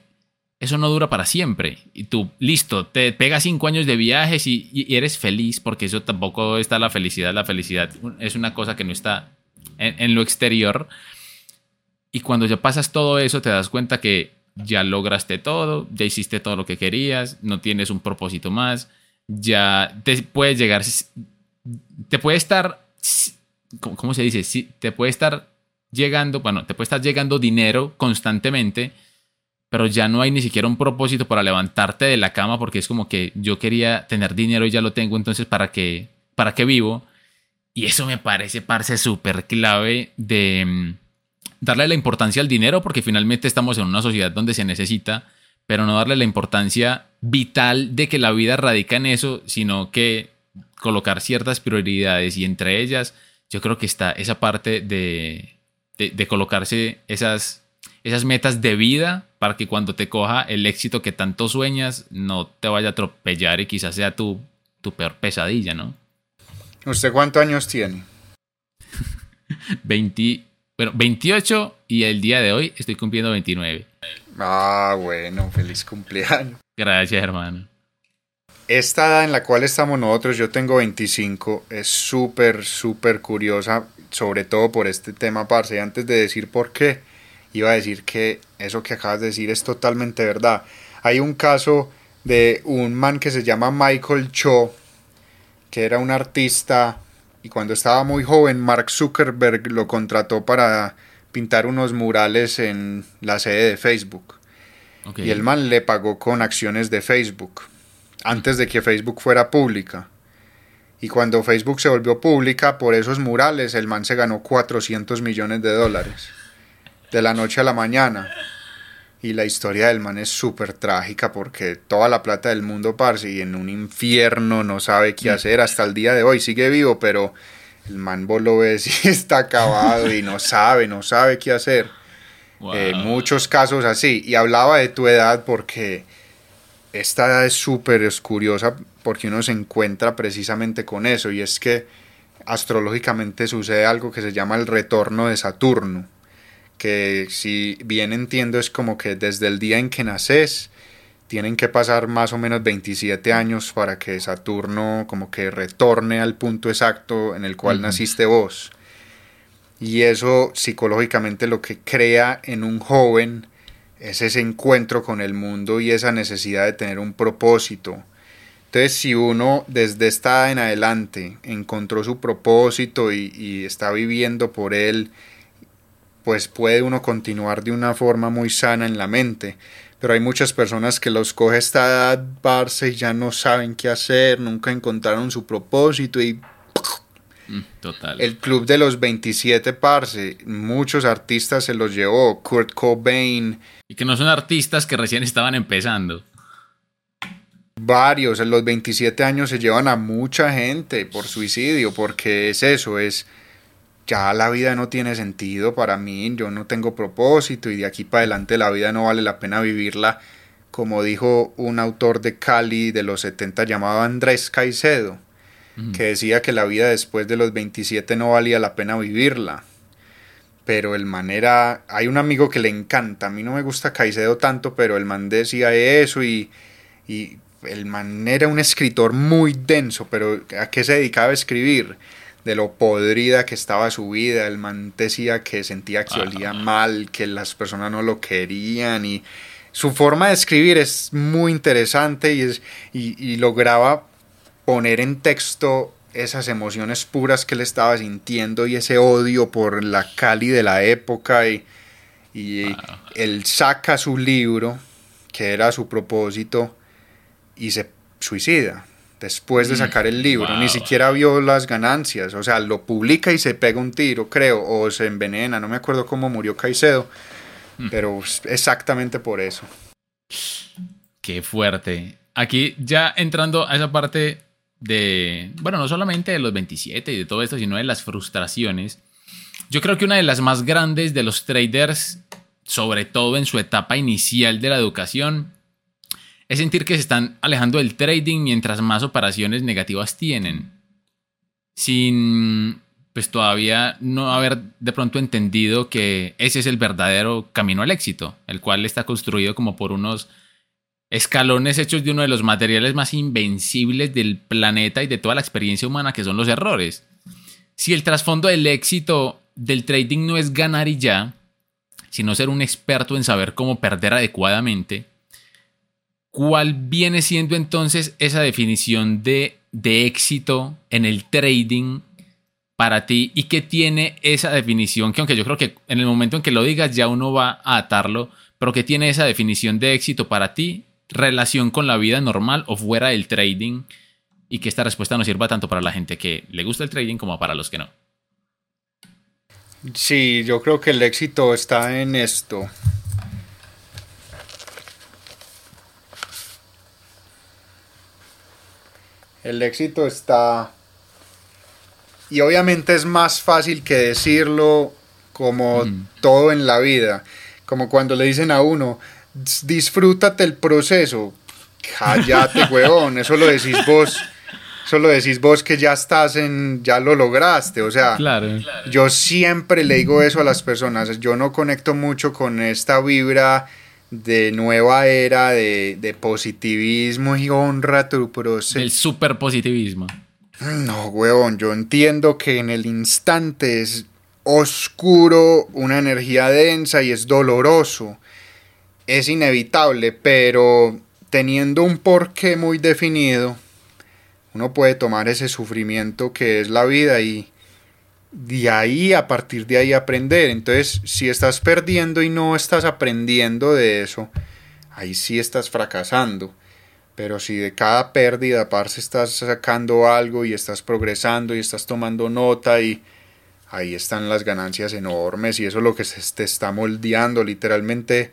eso no dura para siempre. Y tú, listo, te pegas cinco años de viajes y, eres feliz, porque eso tampoco está la felicidad. La felicidad es una cosa que no está en, en lo exterior. Y cuando ya pasas todo eso, te das cuenta que ya lograste todo, ya hiciste todo lo que querías, no tienes un propósito más ya te puede llegar, te puede estar, ¿cómo se dice? te puede estar llegando, bueno, te puede estar llegando dinero constantemente, pero ya no hay ni siquiera un propósito para levantarte de la cama porque es como que yo quería tener dinero y ya lo tengo, entonces ¿para qué, para qué vivo? Y eso me parece, parce, súper clave de mm, darle la importancia al dinero porque finalmente estamos en una sociedad donde se necesita, pero no darle la importancia vital de que la vida radica en eso, sino que colocar ciertas prioridades y entre ellas yo creo que está esa parte de, de colocarse esas esas metas de vida para que cuando te coja el éxito que tanto sueñas no te vaya a atropellar y quizás sea tu, tu peor pesadilla, ¿no? ¿Usted cuántos años tiene? 20, bueno, 28 y el día de hoy estoy cumpliendo 29. Ah, bueno, feliz cumpleaños. Gracias, hermano. Esta edad en la cual estamos nosotros, yo tengo 25, es súper, súper curiosa, sobre todo por este tema, parce. Y antes de decir por qué, iba a decir que eso que acabas de decir es totalmente verdad. Hay un caso de un man que se llama Michael Cho, que era un artista y cuando estaba muy joven Mark Zuckerberg lo contrató para pintar unos murales en la sede de Facebook. Y el man le pagó con acciones de Facebook, antes de que Facebook fuera pública. Y cuando Facebook se volvió pública por esos murales, el man se ganó 400 millones de dólares de la noche a la mañana. Y la historia del man es súper trágica porque toda la plata del mundo, parce, y en un infierno no sabe qué mm. hacer hasta el día de hoy. Sigue vivo, pero el man vos lo ves y está acabado y no sabe, no sabe qué hacer. Eh, muchos casos así. Y hablaba de tu edad porque esta edad es súper curiosa porque uno se encuentra precisamente con eso. Y es que astrológicamente sucede algo que se llama el retorno de Saturno que si bien entiendo es como que desde el día en que naces, tienen que pasar más o menos 27 años para que Saturno como que retorne al punto exacto en el cual naciste vos. Y eso psicológicamente lo que crea en un joven es ese encuentro con el mundo y esa necesidad de tener un propósito. Entonces, si uno desde esta en adelante encontró su propósito y, y está viviendo por él pues puede uno continuar de una forma muy sana en la mente. Pero hay muchas personas que los coge esta edad, Barça, y ya no saben qué hacer, nunca encontraron su propósito y... Mm, total. El club de los 27, parce, muchos artistas se los llevó, Kurt Cobain. Y que no son artistas que recién estaban empezando. Varios, en los 27 años se llevan a mucha gente por suicidio, porque es eso, es ya la vida no tiene sentido para mí, yo no tengo propósito y de aquí para adelante la vida no vale la pena vivirla, como dijo un autor de Cali de los 70 llamado Andrés Caicedo, que decía que la vida después de los 27 no valía la pena vivirla. Pero el manera, hay un amigo que le encanta, a mí no me gusta Caicedo tanto, pero el man decía eso y, y el man era un escritor muy denso, pero ¿a qué se dedicaba a escribir? De lo podrida que estaba su vida. El man decía que sentía que olía mal, que las personas no lo querían y su forma de escribir es muy interesante y, es, y, lograba poner en texto esas emociones puras que él estaba sintiendo y ese odio por la Cali de la época y, y él saca su libro, que era su propósito, y se suicida después de mm, sacar el libro, ni siquiera vio las ganancias, o sea, lo publica y se pega un tiro, creo, o se envenena, no me acuerdo cómo murió Caicedo, mm. pero exactamente por eso. Qué fuerte. Aquí ya entrando a esa parte de, bueno, no solamente de los 27 y de todo esto, sino de las frustraciones, yo creo que una de las más grandes de los traders, sobre todo en su etapa inicial de la educación, es sentir que se están alejando del trading mientras más operaciones negativas tienen. Sin pues todavía no haber de pronto entendido que ese es el verdadero camino al éxito, el cual está construido como por unos escalones hechos de uno de los materiales más invencibles del planeta y de toda la experiencia humana que son los errores. Si el trasfondo del éxito del trading no es ganar y ya, sino ser un experto en saber cómo perder adecuadamente, ¿Cuál viene siendo entonces esa definición de, de éxito en el trading para ti y qué tiene esa definición que aunque yo creo que en el momento en que lo digas ya uno va a atarlo, pero ¿qué tiene esa definición de éxito para ti? Relación con la vida normal o fuera del trading y que esta respuesta nos sirva tanto para la gente que le gusta el trading como para los que no. Sí, yo creo que el éxito está en esto. El éxito está... Y obviamente es más fácil que decirlo como todo en la vida. Como cuando le dicen a uno, disfrútate el proceso. Cállate, weón. Eso lo decís vos. Eso lo decís vos que ya estás en, ya lo lograste. O sea, yo siempre le digo eso a las personas. Yo no conecto mucho con esta vibra de nueva era, de, positivismo y honra tu proceso. El super positivismo. No, weón, yo entiendo que en el instante es oscuro, una energía densa y es doloroso. Es inevitable, pero teniendo un porqué muy definido, uno puede tomar ese sufrimiento que es la vida y, de ahí, a partir de ahí aprender. Entonces, si estás perdiendo y no estás aprendiendo de eso, ahí sí estás fracasando. Pero si de cada pérdida, parce, estás sacando algo y estás progresando y estás tomando nota y ahí están las ganancias enormes y eso es lo que se te está moldeando. Literalmente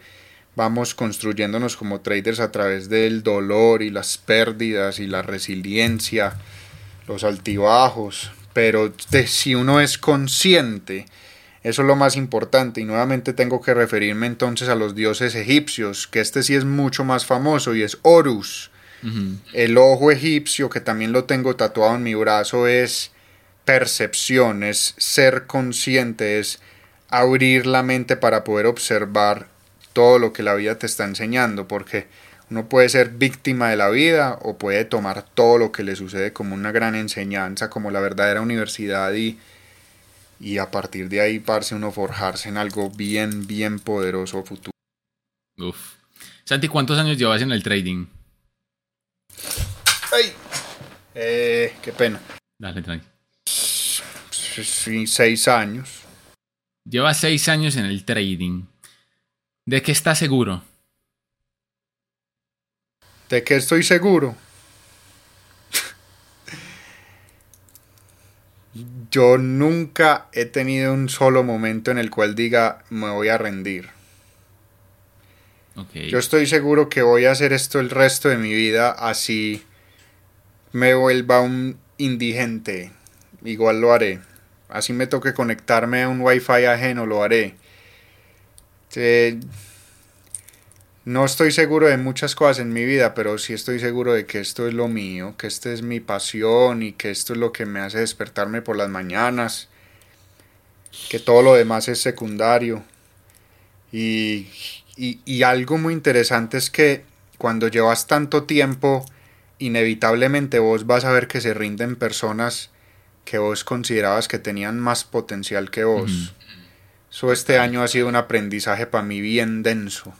vamos construyéndonos como traders a través del dolor y las pérdidas y la resiliencia, los altibajos, pero si uno es consciente, eso es lo más importante. Y nuevamente tengo que referirme entonces a los dioses egipcios, que este sí es mucho más famoso y es Horus. El ojo egipcio, que también lo tengo tatuado en mi brazo, es percepción, es ser consciente, es abrir la mente para poder observar todo lo que la vida te está enseñando, porque uno puede ser víctima de la vida o puede tomar todo lo que le sucede como una gran enseñanza, como la verdadera universidad y, y a partir de ahí, parce, uno forjarse en algo bien, bien poderoso futuro. Uf. Santi, ¿cuántos años llevas en el trading? Ay, eh, qué pena. Dale, tranqui. Sí, seis años. Llevas seis años en el trading. ¿De qué estás seguro? ¿De qué estoy seguro? Yo nunca he tenido un solo momento en el cual diga me voy a rendir. Yo estoy seguro que voy a hacer esto el resto de mi vida así me vuelva un indigente. Igual lo haré. Así me toque conectarme a un wifi ajeno, lo haré. No estoy seguro de muchas cosas en mi vida, pero sí estoy seguro de que esto es lo mío, que esta es mi pasión y que esto es lo que me hace despertarme por las mañanas, que todo lo demás es secundario. Y, y, algo muy interesante es que cuando llevas tanto tiempo, inevitablemente vos vas a ver que se rinden personas que vos considerabas que tenían más potencial que vos. Eso este año ha sido un aprendizaje para mí bien denso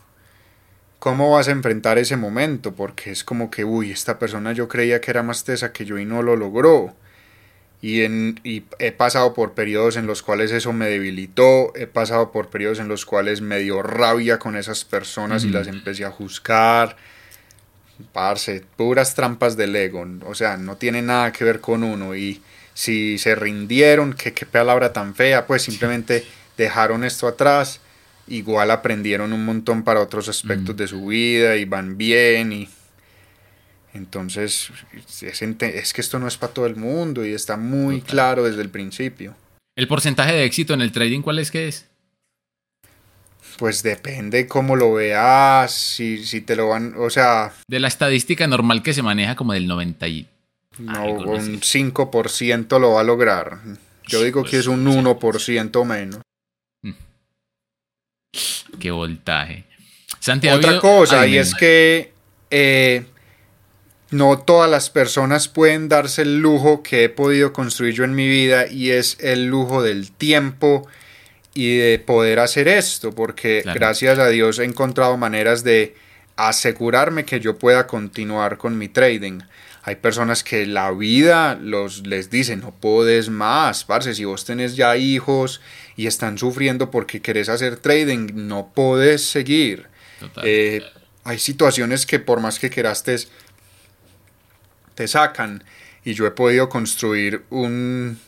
¿Cómo vas a enfrentar ese momento? Porque es como que, uy, esta persona yo creía que era más tesa que yo y no lo logró. Y, en, y he pasado por periodos en los cuales eso me debilitó, he pasado por periodos en los cuales me dio rabia con esas personas y las empecé a juzgar. Parce, puras trampas del ego, o sea, no tiene nada que ver con uno. Y si se rindieron, qué, qué palabra tan fea, pues simplemente dejaron esto atrás igual aprendieron un montón para otros aspectos mm. de su vida y van bien y entonces es, que esto no es para todo el mundo y está muy claro desde el principio. ¿El porcentaje de éxito en el trading cuál es que es? Pues depende cómo lo veas, si, si te lo van, o sea... De la estadística normal que se maneja como del 90 y... No, un 5% lo va a lograr. Yo digo que es un 1% menos. Qué voltaje. Otra cosa, y es que eh, no todas las personas pueden darse el lujo que he podido construir yo en mi vida y es el lujo del tiempo y de poder hacer esto, porque gracias a Dios he encontrado maneras de asegurarme que yo pueda continuar con mi trading. Hay personas que la vida los, les dice, no puedes más, parce, si vos tenés ya hijos y están sufriendo porque querés hacer trading, no puedes seguir. Eh, hay situaciones que por más que quieras te, te sacan y yo he podido construir un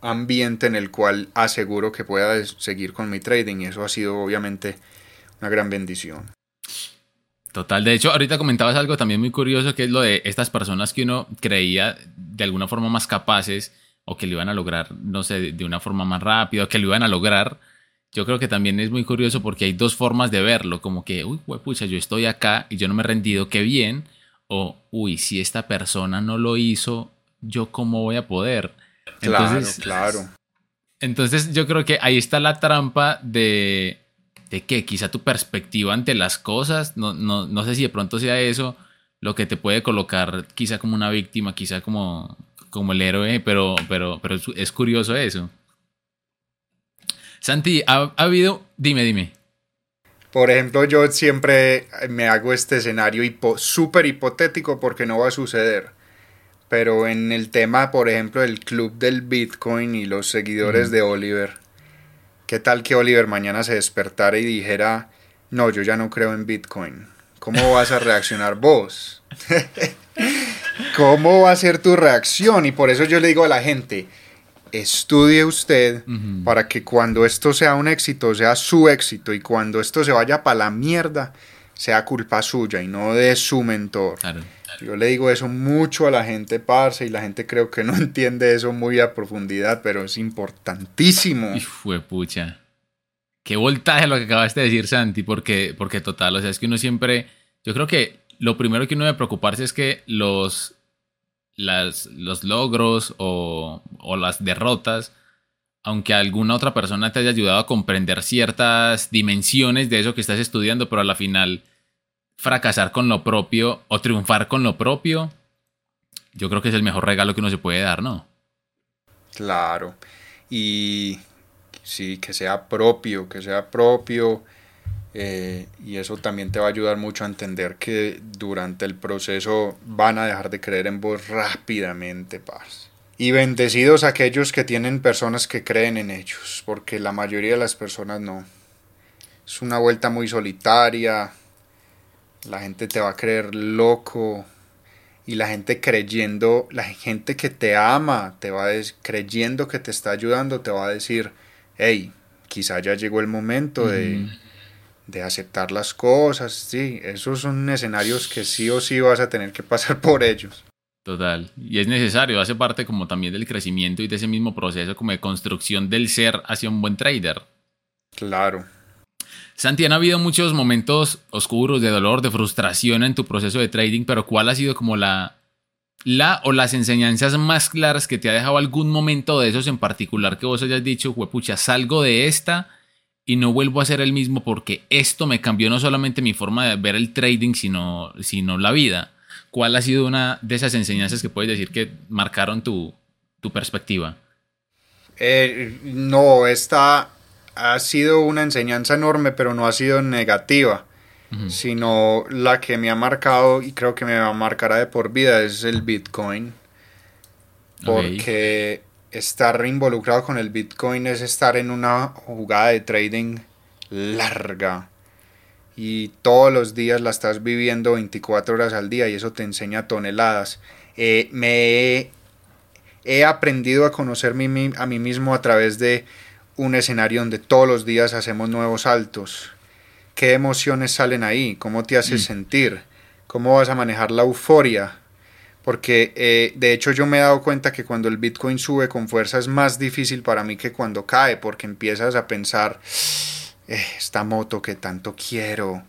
ambiente en el cual aseguro que pueda seguir con mi trading y eso ha sido obviamente una gran bendición. Total, de hecho, ahorita comentabas algo también muy curioso, que es lo de estas personas que uno creía de alguna forma más capaces o que lo iban a lograr, no sé, de una forma más rápida, o que lo iban a lograr. Yo creo que también es muy curioso porque hay dos formas de verlo, como que, uy, pucha, yo estoy acá y yo no me he rendido, qué bien, o, uy, si esta persona no lo hizo, yo cómo voy a poder. Entonces, claro, claro. Entonces yo creo que ahí está la trampa de, de que quizá tu perspectiva ante las cosas, no, no, no sé si de pronto sea eso lo que te puede colocar quizá como una víctima, quizá como, como el héroe, pero, pero, pero es curioso eso. Santi, ¿ha, habido? Dime, dime. Por ejemplo, yo siempre me hago este escenario súper hipotético porque no va a suceder. Pero en el tema, por ejemplo, del club del Bitcoin y los seguidores de Oliver, ¿Qué tal que Oliver mañana se despertara y dijera, no, yo ya no creo en Bitcoin? ¿Cómo vas a reaccionar vos? ¿Cómo va a ser tu reacción? Y por eso yo le digo a la gente, estudie usted para que cuando esto sea un éxito, sea su éxito y cuando esto se vaya para la mierda, sea culpa suya y no de su mentor. Yo le digo eso mucho a la gente, parce, y la gente creo que no entiende eso muy a profundidad, pero es importantísimo. Y fue pucha. Qué voltaje lo que acabaste de decir, Santi, porque, porque total, o sea, es que uno siempre, yo creo que lo primero que uno debe preocuparse es que los, los logros o, o las derrotas, aunque alguna otra persona te haya ayudado a comprender ciertas dimensiones de eso que estás estudiando, pero a la final fracasar con lo propio o triunfar con lo propio, yo creo que es el mejor regalo que uno se puede dar, ¿no? Claro. Y sí, que sea propio, que sea propio. Eh, y eso también te va a ayudar mucho a entender que durante el proceso van a dejar de creer en vos rápidamente, paz. Y bendecidos aquellos que tienen personas que creen en ellos, porque la mayoría de las personas no. Es una vuelta muy solitaria, la gente te va a creer loco y la gente creyendo, la gente que te ama, te va creyendo que te está ayudando, te va a decir, hey, quizá ya llegó el momento de, de aceptar las cosas, sí, esos son escenarios que sí o sí vas a tener que pasar por ellos. Total, y es necesario, hace parte como también del crecimiento y de ese mismo proceso como de construcción del ser hacia un buen trader. Claro. Santi, han habido muchos momentos oscuros de dolor, de frustración en tu proceso de trading, pero ¿cuál ha sido como la, la o las enseñanzas más claras que te ha dejado algún momento de esos en particular que vos hayas dicho, huepucha, salgo de esta y no vuelvo a ser el mismo porque esto me cambió no solamente mi forma de ver el trading, sino, sino la vida? ¿Cuál ha sido una de esas enseñanzas que puedes decir que marcaron tu, tu perspectiva? Eh, no, esta ha sido una enseñanza enorme, pero no ha sido negativa, sino la que me ha marcado y creo que me marcará de por vida es el Bitcoin. Porque estar involucrado con el Bitcoin es estar en una jugada de trading larga y todos los días la estás viviendo 24 horas al día y eso te enseña toneladas. Eh, me he, aprendido a conocer a mí mismo a través de un escenario donde todos los días hacemos nuevos saltos. ¿Qué emociones salen ahí? ¿Cómo te hace mm. sentir? ¿Cómo vas a manejar la euforia? Porque eh, de hecho yo me he dado cuenta que cuando el Bitcoin sube con fuerza es más difícil para mí que cuando cae, porque empiezas a pensar, eh, esta moto que tanto quiero,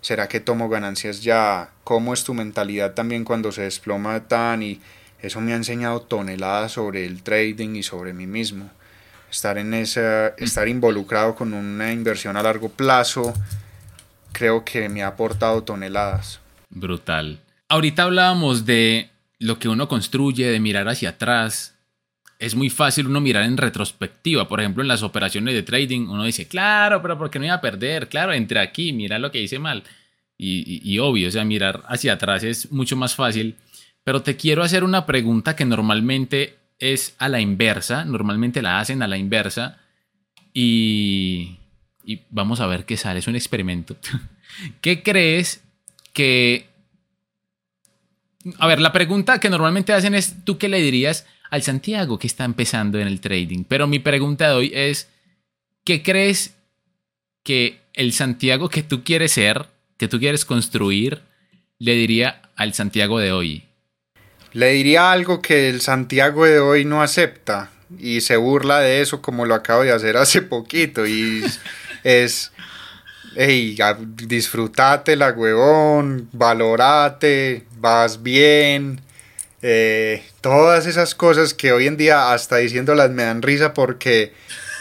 ¿será que tomo ganancias ya? ¿Cómo es tu mentalidad también cuando se desploma tan? Y eso me ha enseñado toneladas sobre el trading y sobre mí mismo estar en esa, estar involucrado con una inversión a largo plazo, creo que me ha aportado toneladas. Brutal. Ahorita hablábamos de lo que uno construye, de mirar hacia atrás. Es muy fácil uno mirar en retrospectiva. Por ejemplo, en las operaciones de trading, uno dice, claro, pero ¿por qué no iba a perder? Claro, entre aquí, mira lo que hice mal. Y, y obvio, o sea, mirar hacia atrás es mucho más fácil. Pero te quiero hacer una pregunta que normalmente es a la inversa, normalmente la hacen a la inversa y, y vamos a ver qué sale, es un experimento. ¿Qué crees que... A ver, la pregunta que normalmente hacen es, ¿tú qué le dirías al Santiago que está empezando en el trading? Pero mi pregunta de hoy es, ¿qué crees que el Santiago que tú quieres ser, que tú quieres construir, le diría al Santiago de hoy? Le diría algo que el Santiago de hoy no acepta y se burla de eso como lo acabo de hacer hace poquito y es hey, disfrutate la huevón, valorate, vas bien, eh, todas esas cosas que hoy en día hasta diciéndolas me dan risa porque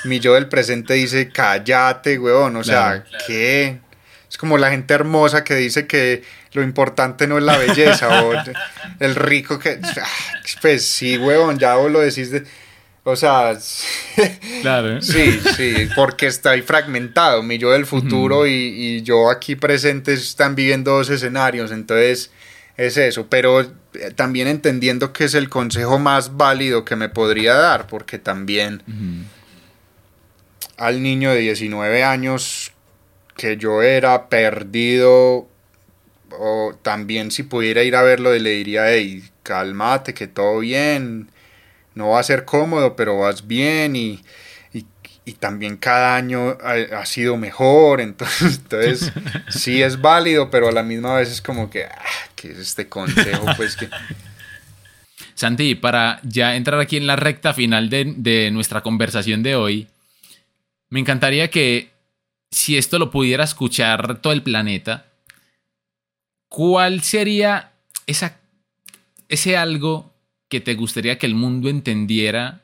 mi yo del presente dice, cállate, huevón, o sea, ¿qué? Es como la gente hermosa que dice que lo importante no es la belleza o el rico que... Ah, pues sí, huevón, ya vos lo decís de o sea, claro. sí, sí, porque está ahí fragmentado. Mi yo del futuro y, yo aquí presente están viviendo dos escenarios, entonces es eso. Pero eh, también entendiendo que es el consejo más válido que me podría dar, porque también al niño de 19 años que yo era perdido, o también si pudiera ir a verlo, le diría, hey, cálmate, que todo bien no va a ser cómodo, pero vas bien y, también cada año ha, sido mejor, entonces, entonces sí es válido, pero a la misma vez es como que, ah, que es este consejo, pues que... Santi, para ya entrar aquí en la recta final de, de nuestra conversación de hoy, me encantaría que si esto lo pudiera escuchar todo el planeta, ¿cuál sería esa, ese algo que te gustaría que el mundo entendiera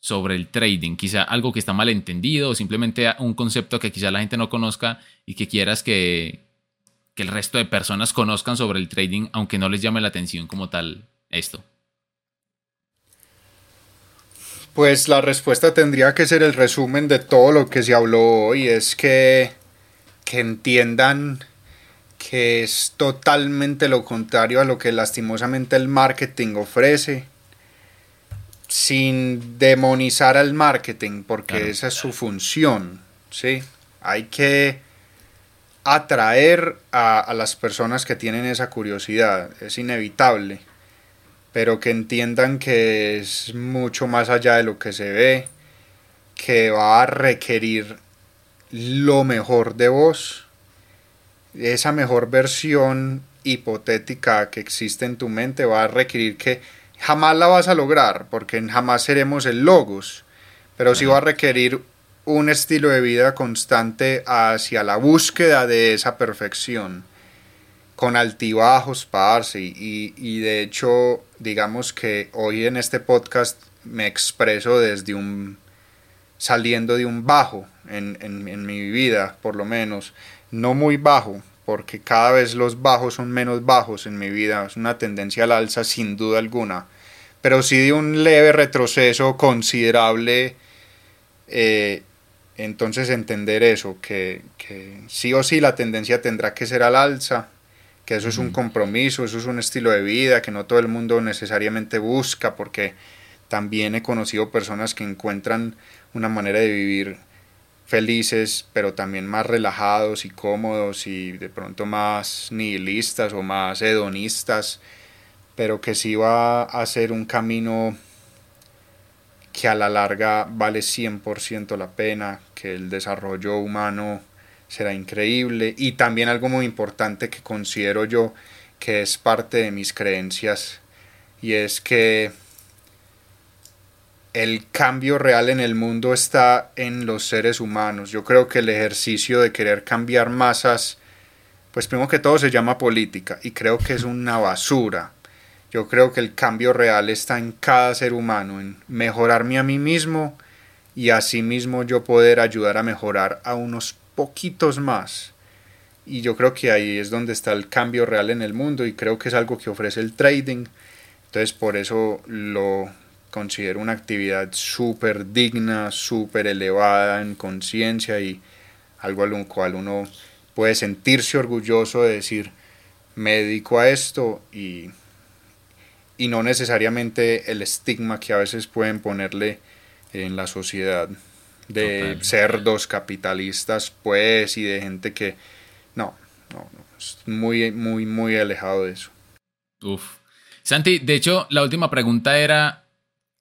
sobre el trading? Quizá algo que está mal entendido o simplemente un concepto que quizá la gente no conozca y que quieras que, que el resto de personas conozcan sobre el trading, aunque no les llame la atención como tal esto. Pues la respuesta tendría que ser el resumen de todo lo que se habló hoy, es que, que entiendan que es totalmente lo contrario a lo que lastimosamente el marketing ofrece, sin demonizar al marketing, porque esa es su función, ¿sí? Hay que atraer a, a, las personas que tienen esa curiosidad, es inevitable, pero que entiendan que es mucho más allá de lo que se ve, que va a requerir lo mejor de vos, esa mejor versión hipotética que existe en tu mente va a requerir que jamás la vas a lograr, porque jamás seremos el logos, pero sí va a requerir un estilo de vida constante hacia la búsqueda de esa perfección, con altibajos, parce, y, y de hecho, digamos que hoy en este podcast me expreso desde un saliendo de un bajo en, en, en mi vida, por lo menos, no muy bajo, porque cada vez los bajos son menos bajos en mi vida, es una tendencia al alza sin duda alguna, pero sí de un leve retroceso considerable, eh, entonces entender eso, que, que, sí o sí la tendencia tendrá que ser al alza, que eso es un compromiso, eso es un estilo de vida que no todo el mundo necesariamente busca, porque también he conocido personas que encuentran una manera de vivir felices, pero también más relajados y cómodos y de pronto más nihilistas o más hedonistas, pero que sí va a ser un camino que a la larga vale 100% la pena, que el desarrollo humano será increíble. Y también algo muy importante que considero yo que es parte de mis creencias y es que el cambio real en el mundo está en los seres humanos. Yo creo que el ejercicio de querer cambiar masas, pues primero que todo se llama política y creo que es una basura. Yo creo que el cambio real está en cada ser humano, en mejorarme a mí mismo y asimismo yo poder ayudar a mejorar a unos poquitos más. Y yo creo que ahí es donde está el cambio real en el mundo y creo que es algo que ofrece el trading. Entonces por eso lo, considero una actividad súper digna, súper elevada en conciencia y algo a lo cual uno puede sentirse orgulloso de decir, me dedico a esto y, y no necesariamente el estigma que a veces pueden ponerle en la sociedad de cerdos capitalistas, pues, y de gente que, no, no, es muy, muy, muy alejado de eso. Uf. Santi, de hecho, la última pregunta era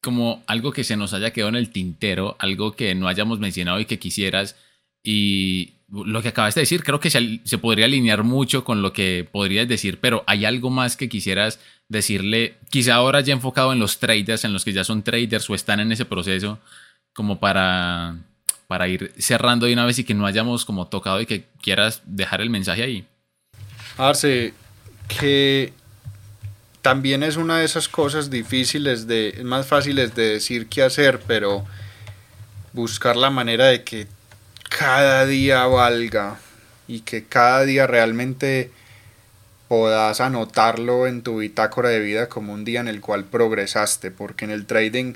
como algo que se nos haya quedado en el tintero, algo que no hayamos mencionado y que quisieras. Y lo que acabas de decir, creo que se, podría alinear mucho con lo que podrías decir, pero hay algo más que quisieras decirle, quizá ahora ya enfocado en los traders, en los que ya son traders o están en ese proceso, como para, para ir cerrando de una vez y que no hayamos como tocado y que quieras dejar el mensaje ahí. Arce, que también es una de esas cosas difíciles de, más fáciles de decir que hacer, pero buscar la manera de que cada día valga y que cada día realmente puedas anotarlo en tu bitácora de vida como un día en el cual progresaste, porque en el trading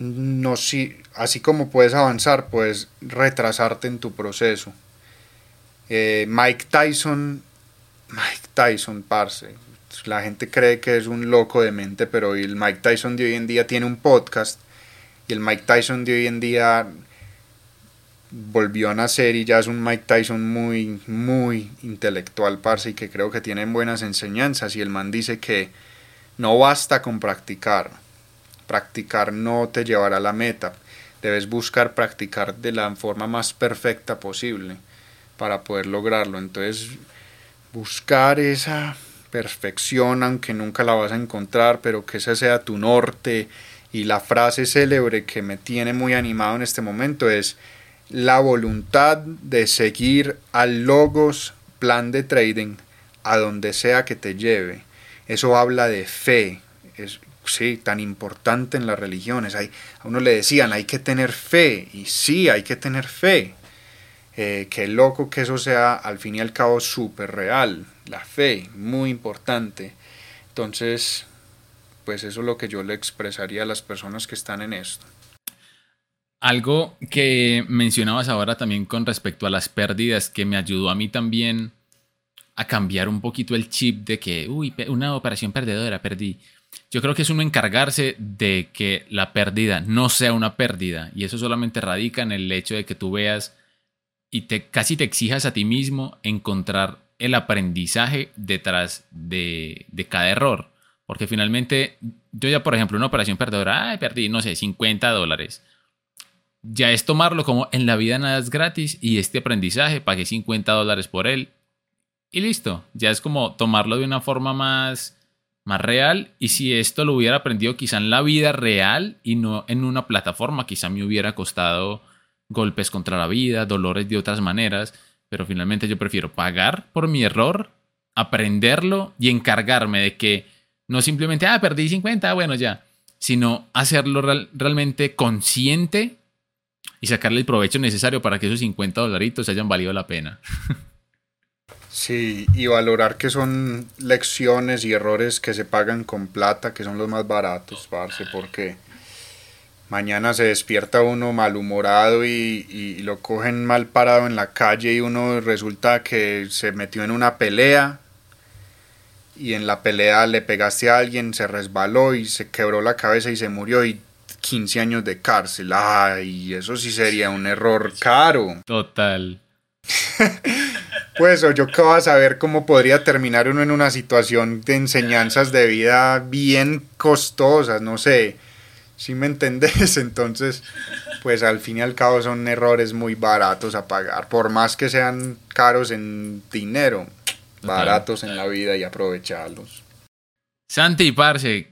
no si así como puedes avanzar, puedes retrasarte en tu proceso. Eh, Mike Tyson, Mike Tyson, parce, la gente cree que es un loco de mente, pero el Mike Tyson de hoy en día tiene un podcast y el Mike Tyson de hoy en día volvió a nacer y ya es un Mike Tyson muy, muy intelectual, parce, y que creo que tiene buenas enseñanzas. Y el man dice que no basta con practicar. Practicar no te llevará a la meta. Debes buscar practicar de la forma más perfecta posible para poder lograrlo. Entonces, buscar esa perfección, aunque nunca la vas a encontrar, pero que ese sea tu norte. Y la frase célebre que me tiene muy animado en este momento es la voluntad de seguir al logos plan de trading a donde sea que te lleve. Eso habla de fe. Es, sí, tan importante en las religiones. Hay, a uno le decían, hay que tener fe. Y sí, hay que tener fe. Eh, qué loco que eso sea al fin y al cabo súper real. La fe, muy importante. Entonces, pues eso es lo que yo le expresaría a las personas que están en esto. Algo que mencionabas ahora también con respecto a las pérdidas que me ayudó a mí también a cambiar un poquito el chip de que, uy, una operación perdedora, perdí. Yo creo que es uno encargarse de que la pérdida no sea una pérdida y eso solamente radica en el hecho de que tú veas y te casi te exijas a ti mismo encontrar el aprendizaje detrás de, cada error. Porque finalmente, yo ya, por ejemplo, una operación perdedora, ay, perdí, no sé, 50 dólares ya es tomarlo como en la vida nada es gratis y este aprendizaje pagué 50 dólares por él y listo. Ya es como tomarlo de una forma más, más real y si esto lo hubiera aprendido quizá en la vida real y no en una plataforma, quizá me hubiera costado golpes contra la vida, dolores de otras maneras, pero finalmente yo prefiero pagar por mi error, aprenderlo y encargarme de que no simplemente, ah, perdí 50, bueno, ya, sino hacerlo realmente consciente y sacarle el provecho necesario para que esos 50 dolaritos hayan valido la pena. Sí, y valorar que son lecciones y errores que se pagan con plata, que son los más baratos, parce, porque mañana se despierta uno malhumorado y, y, lo cogen mal parado en la calle y uno resulta que se metió en una pelea y en la pelea le pegaste a alguien, se resbaló y se quebró la cabeza y se murió y 15 años de cárcel. Ay, eso sí sería un error caro. Total. pues yo qué vas a saber cómo podría terminar uno en una situación de enseñanzas de vida bien costosas, no sé. Si me entendés, entonces, pues al fin y al cabo son errores muy baratos a pagar, por más que sean caros en dinero, baratos en la vida y aprovecharlos. Santi, parce,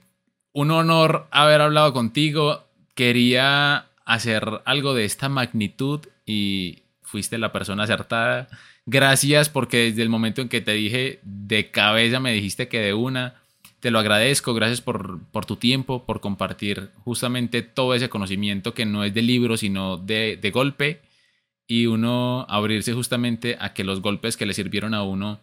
un honor haber hablado contigo. Quería hacer algo de esta magnitud y fuiste la persona acertada. Gracias porque desde el momento en que te dije de cabeza me dijiste que de una. Te lo agradezco, gracias por, por tu tiempo, por compartir justamente todo ese conocimiento que no es de libro, sino de, golpe. Y uno abrirse justamente a que los golpes que le sirvieron a uno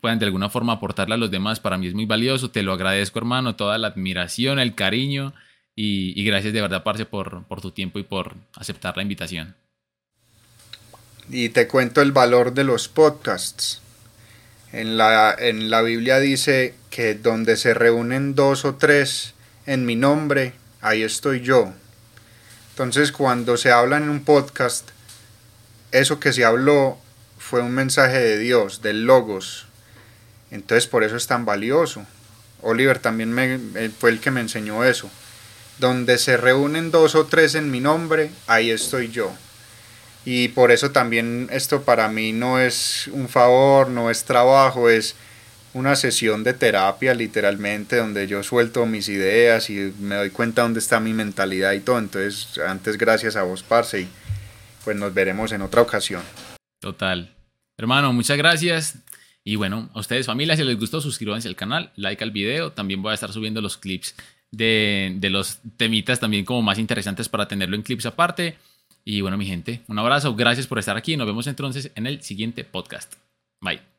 puedan de alguna forma aportarle a los demás, para mí es muy valioso. Te lo agradezco, hermano, toda la admiración, el cariño y, gracias de verdad, Parce, por, por tu tiempo y por aceptar la invitación. Y te cuento el valor de los podcasts. En la, en la Biblia dice que donde se reúnen dos o tres en mi nombre, ahí estoy yo. Entonces cuando se habla en un podcast, eso que se habló fue un mensaje de Dios, del Logos. Entonces por eso es tan valioso. Oliver también me, fue el que me enseñó eso. Donde se reúnen dos o tres en mi nombre, ahí estoy yo. Y por eso también esto para mí no es un favor, no es trabajo, es una sesión de terapia literalmente donde yo suelto mis ideas y me doy cuenta dónde está mi mentalidad y todo. Entonces, antes gracias a vos, Parce, y pues nos veremos en otra ocasión. Total. Hermano, muchas gracias. Y bueno, a ustedes familia, si les gustó, suscríbanse al canal, like al video. También voy a estar subiendo los clips de, de los temitas también como más interesantes para tenerlo en clips aparte. Y bueno, mi gente, un abrazo, gracias por estar aquí. Nos vemos entonces en el siguiente podcast. Bye.